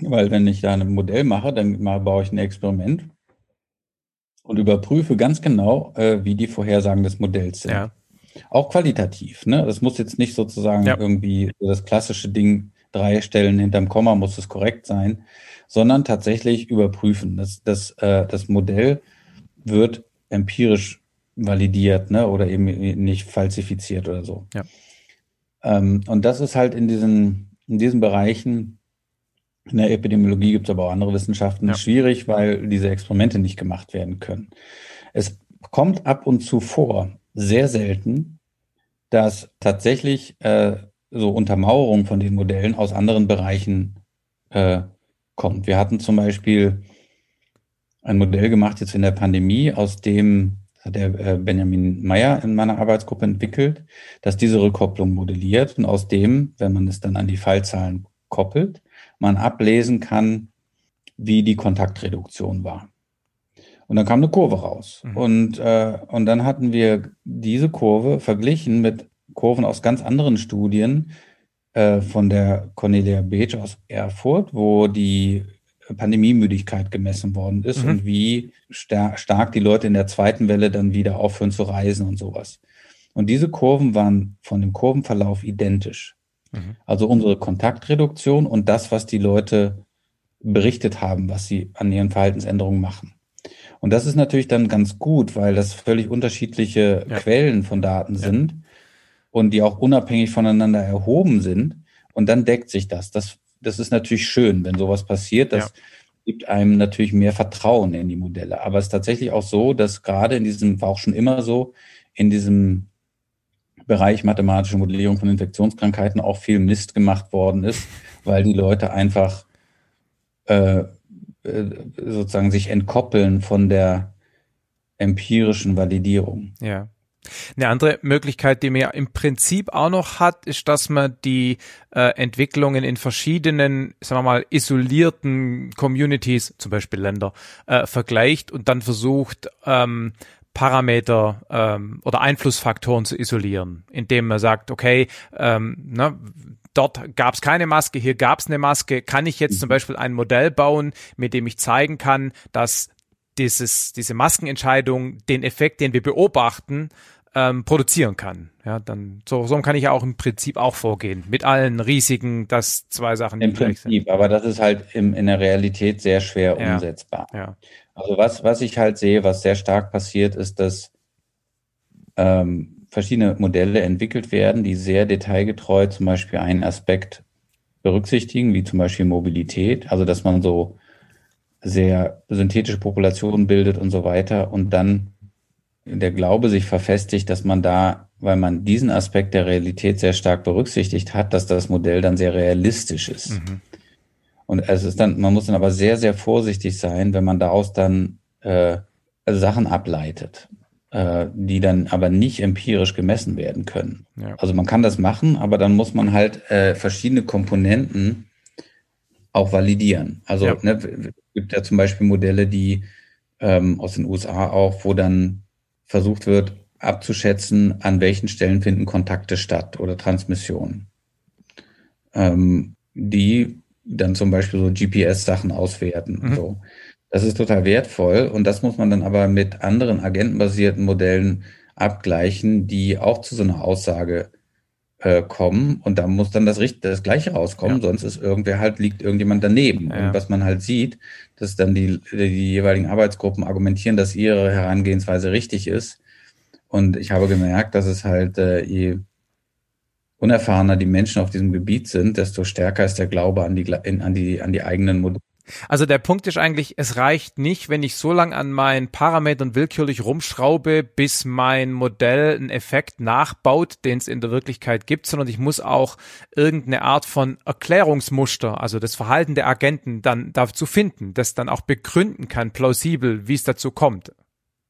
weil wenn ich da ein Modell mache, dann mal baue ich ein Experiment und überprüfe ganz genau, äh, wie die Vorhersagen des Modells sind. Auch qualitativ. Ne? Das muss jetzt nicht sozusagen irgendwie das klassische Ding drei Stellen hinterm Komma muss es korrekt sein, sondern tatsächlich überprüfen. Das, das, äh, das Modell wird empirisch validiert ne, oder eben nicht falsifiziert oder so. Ja. Ähm, und das ist halt in diesen, in diesen Bereichen, in der Epidemiologie gibt es aber auch andere Wissenschaften, ja. schwierig, weil diese Experimente nicht gemacht werden können. Es kommt ab und zu vor, sehr selten, dass tatsächlich äh, so Untermauerung von den Modellen aus anderen Bereichen äh, kommt. Wir hatten zum Beispiel ein Modell gemacht jetzt in der Pandemie, aus dem hat der äh, Benjamin Meyer in meiner Arbeitsgruppe entwickelt, dass diese Rückkopplung modelliert und aus dem, wenn man es dann an die Fallzahlen koppelt, man ablesen kann, wie die Kontaktreduktion war. Und dann kam eine Kurve raus. Mhm. Und, äh, und dann hatten wir diese Kurve verglichen mit Kurven aus ganz anderen Studien äh, von der Cornelia Beetsch aus Erfurt, wo die Pandemiemüdigkeit gemessen worden ist mhm. und wie star stark die Leute in der zweiten Welle dann wieder aufhören zu reisen und sowas. Und diese Kurven waren von dem Kurvenverlauf identisch. Mhm. Also unsere Kontaktreduktion und das, was die Leute berichtet haben, was sie an ihren Verhaltensänderungen machen. Und das ist natürlich dann ganz gut, weil das völlig unterschiedliche ja. Quellen von Daten sind und die auch unabhängig voneinander erhoben sind. Und dann deckt sich das. Das, das ist natürlich schön, wenn sowas passiert. Das ja. gibt einem natürlich mehr Vertrauen in die Modelle. Aber es ist tatsächlich auch so, dass gerade in diesem, war auch schon immer so, in diesem Bereich mathematische Modellierung von Infektionskrankheiten auch viel Mist gemacht worden ist, weil die Leute einfach äh, äh sozusagen sich entkoppeln von der empirischen Validierung. Ja. Eine andere Möglichkeit, die man ja im Prinzip auch noch hat, ist, dass man die äh, Entwicklungen in verschiedenen, sagen wir mal, isolierten Communities, zum Beispiel Länder, äh, vergleicht und dann versucht, ähm, Parameter ähm, oder Einflussfaktoren zu isolieren, indem man sagt, okay, ähm, ne, dort gab es keine Maske, hier gab es eine Maske. Kann ich jetzt zum mhm. Beispiel ein Modell bauen, mit dem ich zeigen kann, dass dieses, diese Maskenentscheidung den Effekt, den wir beobachten, ähm, produzieren kann. Ja, dann so, so kann ich ja auch im Prinzip auch vorgehen mit allen Risiken, dass zwei Sachen Im Prinzip, sind. aber das ist halt im, in der Realität sehr schwer ja. umsetzbar. Ja. Also was was ich halt sehe, was sehr stark passiert, ist, dass ähm, verschiedene Modelle entwickelt werden, die sehr detailgetreu zum Beispiel einen Aspekt berücksichtigen, wie zum Beispiel Mobilität, also dass man so sehr synthetische Populationen bildet und so weiter und dann der Glaube sich verfestigt, dass man da, weil man diesen Aspekt der Realität sehr stark berücksichtigt hat, dass das Modell dann sehr realistisch ist. Mhm. Und es ist dann, man muss dann aber sehr, sehr vorsichtig sein, wenn man daraus dann äh, Sachen ableitet, äh, die dann aber nicht empirisch gemessen werden können. Ja. Also man kann das machen, aber dann muss man halt äh, verschiedene Komponenten auch validieren. Also ja. ne, gibt ja zum Beispiel Modelle, die ähm, aus den USA auch, wo dann versucht wird abzuschätzen, an welchen Stellen finden Kontakte statt oder Transmissionen. Ähm, die dann zum Beispiel so GPS-Sachen auswerten. Mhm. So. Das ist total wertvoll und das muss man dann aber mit anderen agentenbasierten Modellen abgleichen, die auch zu so einer Aussage äh, kommen und da muss dann das, das Gleiche rauskommen, ja. sonst ist irgendwer halt, liegt irgendjemand daneben. Ja. Und was man halt sieht, dass dann die, die jeweiligen Arbeitsgruppen argumentieren, dass ihre Herangehensweise richtig ist. Und ich habe gemerkt, dass es halt, äh, je unerfahrener die Menschen auf diesem Gebiet sind, desto stärker ist der Glaube an die, an die, an die eigenen Modelle. Also der Punkt ist eigentlich, es reicht nicht, wenn ich so lange an meinen Parametern willkürlich rumschraube, bis mein Modell einen Effekt nachbaut, den es in der Wirklichkeit gibt, sondern ich muss auch irgendeine Art von Erklärungsmuster, also das Verhalten der Agenten dann dazu finden, das dann auch begründen kann, plausibel, wie es dazu kommt.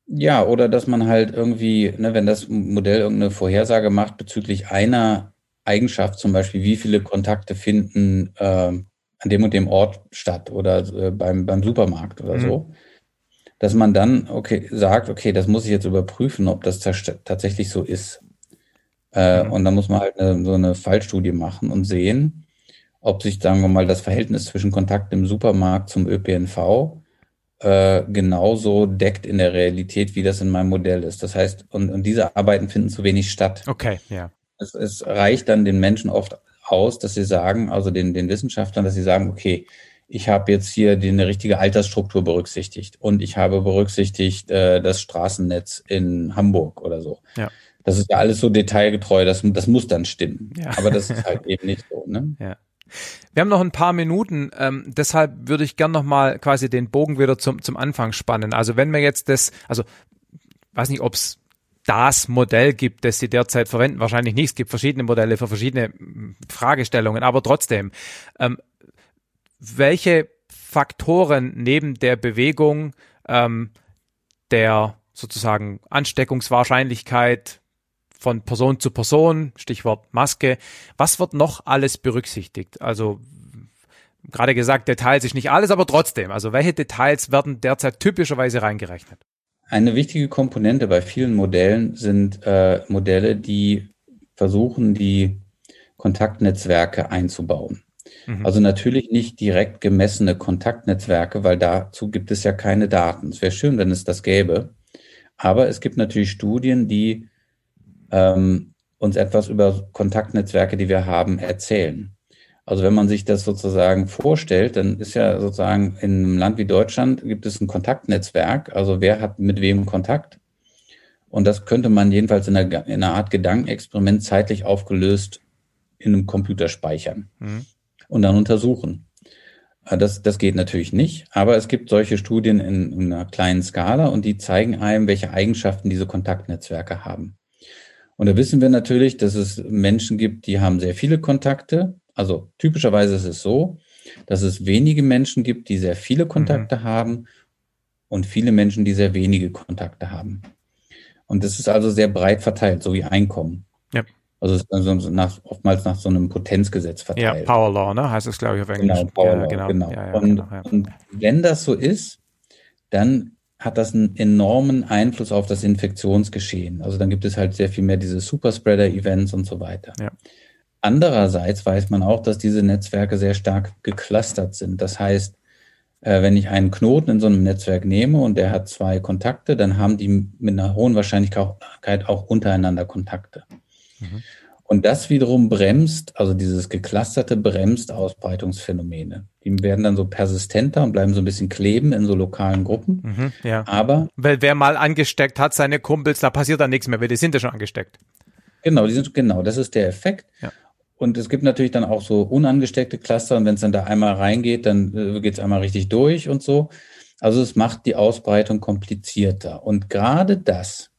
Ja, oder dass man halt irgendwie, ne, wenn das Modell irgendeine Vorhersage macht bezüglich einer Eigenschaft, zum Beispiel, wie viele Kontakte finden äh, an dem und dem Ort statt oder äh, beim, beim Supermarkt oder mhm. so, dass man dann okay sagt, okay, das muss ich jetzt überprüfen, ob das tatsächlich so ist. Äh, mhm. Und dann muss man halt eine, so eine Fallstudie machen und sehen, ob sich, sagen wir mal, das Verhältnis zwischen Kontakten im Supermarkt zum ÖPNV äh, genauso deckt in der Realität, wie das in meinem Modell ist. Das heißt, und, und diese Arbeiten finden zu wenig statt. Okay, ja. Es, es reicht dann den Menschen oft aus, dass sie sagen, also den, den Wissenschaftlern, dass sie sagen, okay, ich habe jetzt hier die, eine richtige Altersstruktur berücksichtigt und ich habe berücksichtigt äh, das Straßennetz in Hamburg oder so. Ja. Das ist ja alles so detailgetreu, das, das muss dann stimmen. Ja. Aber das ist halt eben nicht so. Ne? Ja. Wir haben noch ein paar Minuten, ähm, deshalb würde ich gern noch mal quasi den Bogen wieder zum, zum Anfang spannen. Also wenn wir jetzt das, also weiß nicht, ob es das Modell gibt, das sie derzeit verwenden. Wahrscheinlich nicht. Es gibt verschiedene Modelle für verschiedene Fragestellungen, aber trotzdem. Ähm, welche Faktoren neben der Bewegung, ähm, der sozusagen Ansteckungswahrscheinlichkeit von Person zu Person, Stichwort Maske, was wird noch alles berücksichtigt? Also gerade gesagt, Details ist nicht alles, aber trotzdem. Also welche Details werden derzeit typischerweise reingerechnet? Eine wichtige Komponente bei vielen Modellen sind äh, Modelle, die versuchen, die Kontaktnetzwerke einzubauen. Mhm. Also natürlich nicht direkt gemessene Kontaktnetzwerke, weil dazu gibt es ja keine Daten. Es wäre schön, wenn es das gäbe. Aber es gibt natürlich Studien, die ähm, uns etwas über Kontaktnetzwerke, die wir haben, erzählen. Also wenn man sich das sozusagen vorstellt, dann ist ja sozusagen in einem Land wie Deutschland gibt es ein Kontaktnetzwerk. Also wer hat mit wem Kontakt? Und das könnte man jedenfalls in einer, in einer Art Gedankenexperiment zeitlich aufgelöst in einem Computer speichern mhm. und dann untersuchen. Äh, das, das geht natürlich nicht, aber es gibt solche Studien in, in einer kleinen Skala und die zeigen einem, welche Eigenschaften diese Kontaktnetzwerke haben. Und da wissen wir natürlich, dass es Menschen gibt, die haben sehr viele Kontakte also typischerweise ist es so, dass es wenige Menschen gibt, die sehr viele Kontakte mhm. haben und viele Menschen, die sehr wenige Kontakte haben. Und das ist also sehr breit verteilt, so wie Einkommen. Ja. Also, also nach, oftmals nach so einem Potenzgesetz verteilt. Ja, Power Law, ne? Heißt es, glaube ich, auf Englisch. Genau, Power ja, Law, genau. genau. Ja, ja, und, genau und wenn das so ist, dann hat das einen enormen Einfluss auf das Infektionsgeschehen. Also dann gibt es halt sehr viel mehr diese Superspreader-Events und so weiter. Ja. Andererseits weiß man auch, dass diese Netzwerke sehr stark geclustert sind. Das heißt, äh, wenn ich einen Knoten in so einem Netzwerk nehme und der hat zwei Kontakte, dann haben die mit einer hohen Wahrscheinlichkeit auch untereinander Kontakte. Mhm. Und das wiederum bremst, also dieses geclusterte bremst Ausbreitungsphänomene. Die werden dann so persistenter und bleiben so ein bisschen kleben in so lokalen Gruppen. Mhm, ja. Aber. Weil wer mal angesteckt hat, seine Kumpels, da passiert dann nichts mehr, weil die sind ja schon angesteckt. Genau, die sind, genau, das ist der Effekt. Ja. Und es gibt natürlich dann auch so unangesteckte Cluster und wenn es dann da einmal reingeht, dann äh, geht es einmal richtig durch und so. Also es macht die Ausbreitung komplizierter. Und gerade das,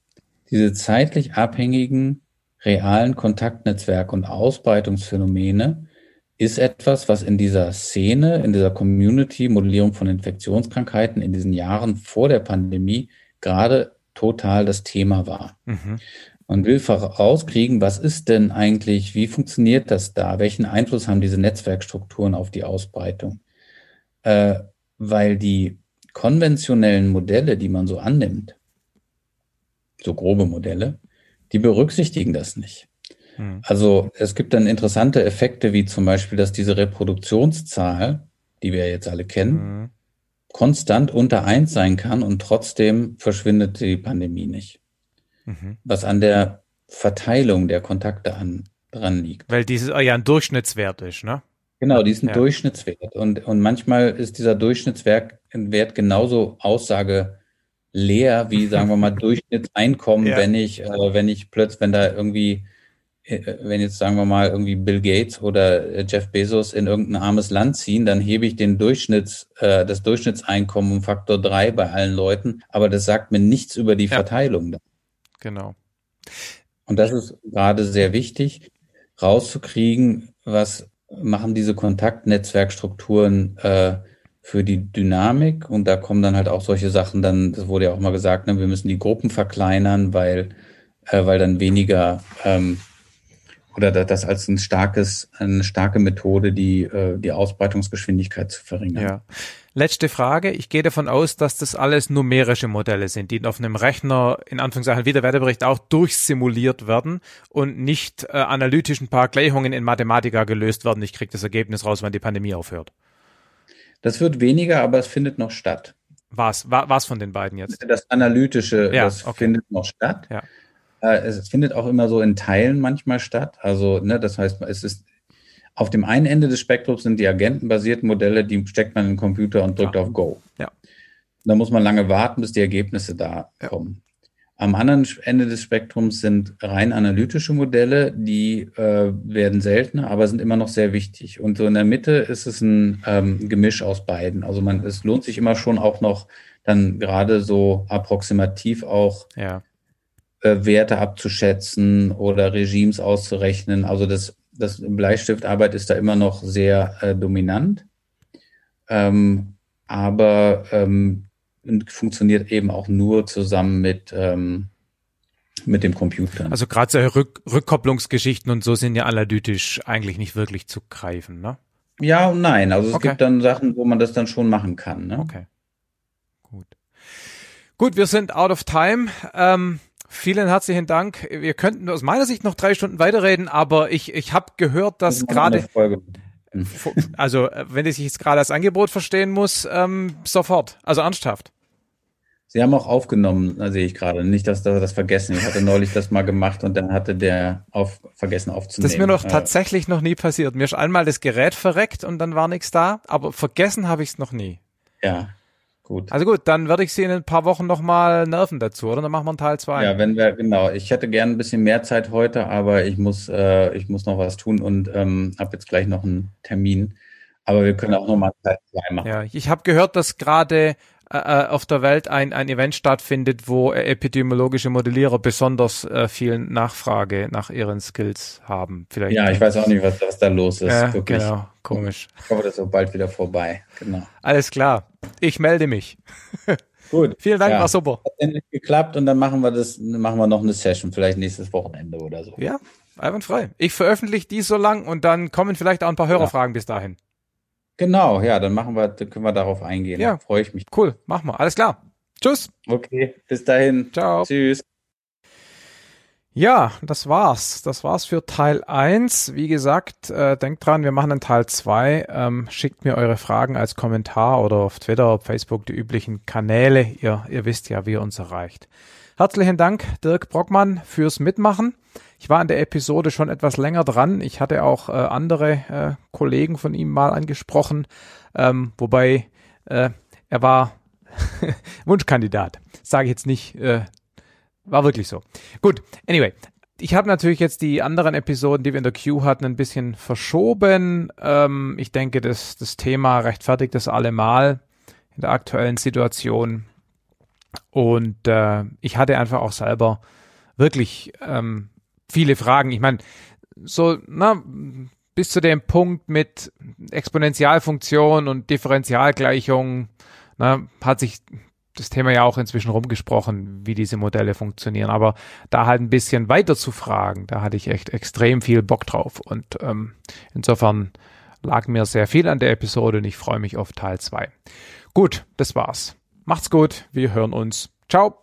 diese zeitlich abhängigen realen Kontaktnetzwerke und Ausbreitungsphänomene, ist etwas, was in dieser Szene, in dieser Community Modellierung von Infektionskrankheiten in diesen Jahren vor der Pandemie gerade total das Thema war. Mhm. Man will vorauskriegen, was ist denn eigentlich, wie funktioniert das da? Welchen Einfluss haben diese Netzwerkstrukturen auf die Ausbreitung? Äh, weil die konventionellen Modelle, die man so annimmt, so grobe Modelle, die berücksichtigen das nicht. Hm. Also es gibt dann interessante Effekte, wie zum Beispiel, dass diese Reproduktionszahl, die wir jetzt alle kennen, hm. konstant unter eins sein kann und trotzdem verschwindet die Pandemie nicht. Mhm. Was an der Verteilung der Kontakte an, dran liegt. Weil dieses ja ein Durchschnittswert ist, ne? Genau, diesen ja. Durchschnittswert. Und, und manchmal ist dieser Durchschnittswert Wert genauso Aussage leer wie, sagen wir mal, Durchschnittseinkommen, ja. wenn ich, äh, wenn ich plötzlich, wenn da irgendwie äh, wenn jetzt sagen wir mal irgendwie Bill Gates oder äh, Jeff Bezos in irgendein armes Land ziehen, dann hebe ich den Durchschnitts, äh, das Durchschnittseinkommen um Faktor drei bei allen Leuten, aber das sagt mir nichts über die ja. Verteilung. Genau. Und das ist gerade sehr wichtig, rauszukriegen, was machen diese Kontaktnetzwerkstrukturen äh, für die Dynamik. Und da kommen dann halt auch solche Sachen, dann, das wurde ja auch mal gesagt, ne, wir müssen die Gruppen verkleinern, weil, äh, weil dann weniger ähm, oder das als ein starkes, eine starke Methode, die, äh, die Ausbreitungsgeschwindigkeit zu verringern. Ja. Letzte Frage. Ich gehe davon aus, dass das alles numerische Modelle sind, die auf einem Rechner, in Anführungszeichen, wie der Wetterbericht auch durchsimuliert werden und nicht äh, analytisch ein paar Gleichungen in Mathematika gelöst werden. Ich kriege das Ergebnis raus, wenn die Pandemie aufhört. Das wird weniger, aber es findet noch statt. Was? Was von den beiden jetzt? Das Analytische, ja, das okay. findet noch statt. Ja. Äh, es findet auch immer so in Teilen manchmal statt. Also, ne, das heißt, es ist auf dem einen Ende des Spektrums sind die agentenbasierten Modelle, die steckt man in den Computer und drückt ja. auf Go. Ja. Da muss man lange warten, bis die Ergebnisse da ja. kommen. Am anderen Ende des Spektrums sind rein analytische Modelle, die äh, werden seltener, aber sind immer noch sehr wichtig. Und so in der Mitte ist es ein ähm, Gemisch aus beiden. Also man, es lohnt sich immer schon auch noch dann gerade so approximativ auch ja äh, Werte abzuschätzen oder Regimes auszurechnen. Also das, das Bleistiftarbeit ist da immer noch sehr äh, dominant, ähm, aber ähm, funktioniert eben auch nur zusammen mit ähm, mit dem Computer. Also gerade so Rück Rückkopplungsgeschichten und so sind ja analytisch eigentlich nicht wirklich zu greifen, ne? Ja und nein. Also es okay. gibt dann Sachen, wo man das dann schon machen kann. Ne? Okay. Gut. Gut, wir sind out of time. Ähm, Vielen herzlichen Dank. Wir könnten aus meiner Sicht noch drei Stunden weiterreden, aber ich, ich habe gehört, dass gerade, also wenn ich jetzt gerade als Angebot verstehen muss, ähm, sofort, also ernsthaft. Sie haben auch aufgenommen, da sehe ich gerade. Nicht, dass wir das vergessen. Ich hatte neulich das mal gemacht und dann hatte der auf, vergessen aufzunehmen. Das ist mir noch äh, tatsächlich noch nie passiert. Mir ist einmal das Gerät verreckt und dann war nichts da, aber vergessen habe ich es noch nie. Ja, Gut. Also gut, dann würde ich Sie in ein paar Wochen nochmal nerven dazu, oder? Dann machen wir einen Teil 2. Ja, wenn wir, genau. Ich hätte gern ein bisschen mehr Zeit heute, aber ich muss, äh, ich muss noch was tun und ähm, habe jetzt gleich noch einen Termin. Aber wir können auch nochmal Teil 2 machen. Ja, ich habe gehört, dass gerade äh, äh, auf der Welt ein, ein Event stattfindet, wo epidemiologische Modellierer besonders äh, viel Nachfrage nach ihren Skills haben. Vielleicht ja, ich weiß auch nicht, was, was da los ist. Äh, genau, komisch. Ich hoffe, das ist bald wieder vorbei. Genau. Alles klar. Ich melde mich. Gut. Vielen Dank, ja. war super. Hat endlich geklappt und dann machen wir das, machen wir noch eine Session, vielleicht nächstes Wochenende oder so. Ja, einwandfrei. Ich veröffentliche die so lang und dann kommen vielleicht auch ein paar Hörerfragen ja. bis dahin. Genau, ja, dann machen wir, dann können wir darauf eingehen. Ja, freue ich mich. Cool, machen wir. Alles klar. Tschüss. Okay, bis dahin. Ciao. Tschüss. Ja, das war's. Das war's für Teil 1. Wie gesagt, äh, denkt dran, wir machen einen Teil 2. Ähm, schickt mir eure Fragen als Kommentar oder auf Twitter, auf Facebook, die üblichen Kanäle. Ihr, ihr wisst ja, wie ihr uns erreicht. Herzlichen Dank, Dirk Brockmann, fürs Mitmachen. Ich war in der Episode schon etwas länger dran. Ich hatte auch äh, andere äh, Kollegen von ihm mal angesprochen, ähm, wobei äh, er war Wunschkandidat. Sage ich jetzt nicht, äh, war wirklich so. Gut, anyway, ich habe natürlich jetzt die anderen Episoden, die wir in der Queue hatten, ein bisschen verschoben. Ähm, ich denke, das, das Thema rechtfertigt das allemal in der aktuellen Situation. Und äh, ich hatte einfach auch selber wirklich ähm, viele Fragen. Ich meine, so, na, bis zu dem Punkt mit Exponentialfunktion und Differentialgleichung na, hat sich das Thema ja auch inzwischen rumgesprochen, wie diese Modelle funktionieren. Aber da halt ein bisschen weiter zu fragen, da hatte ich echt extrem viel Bock drauf. Und ähm, insofern lag mir sehr viel an der Episode und ich freue mich auf Teil 2. Gut, das war's. Macht's gut, wir hören uns. Ciao.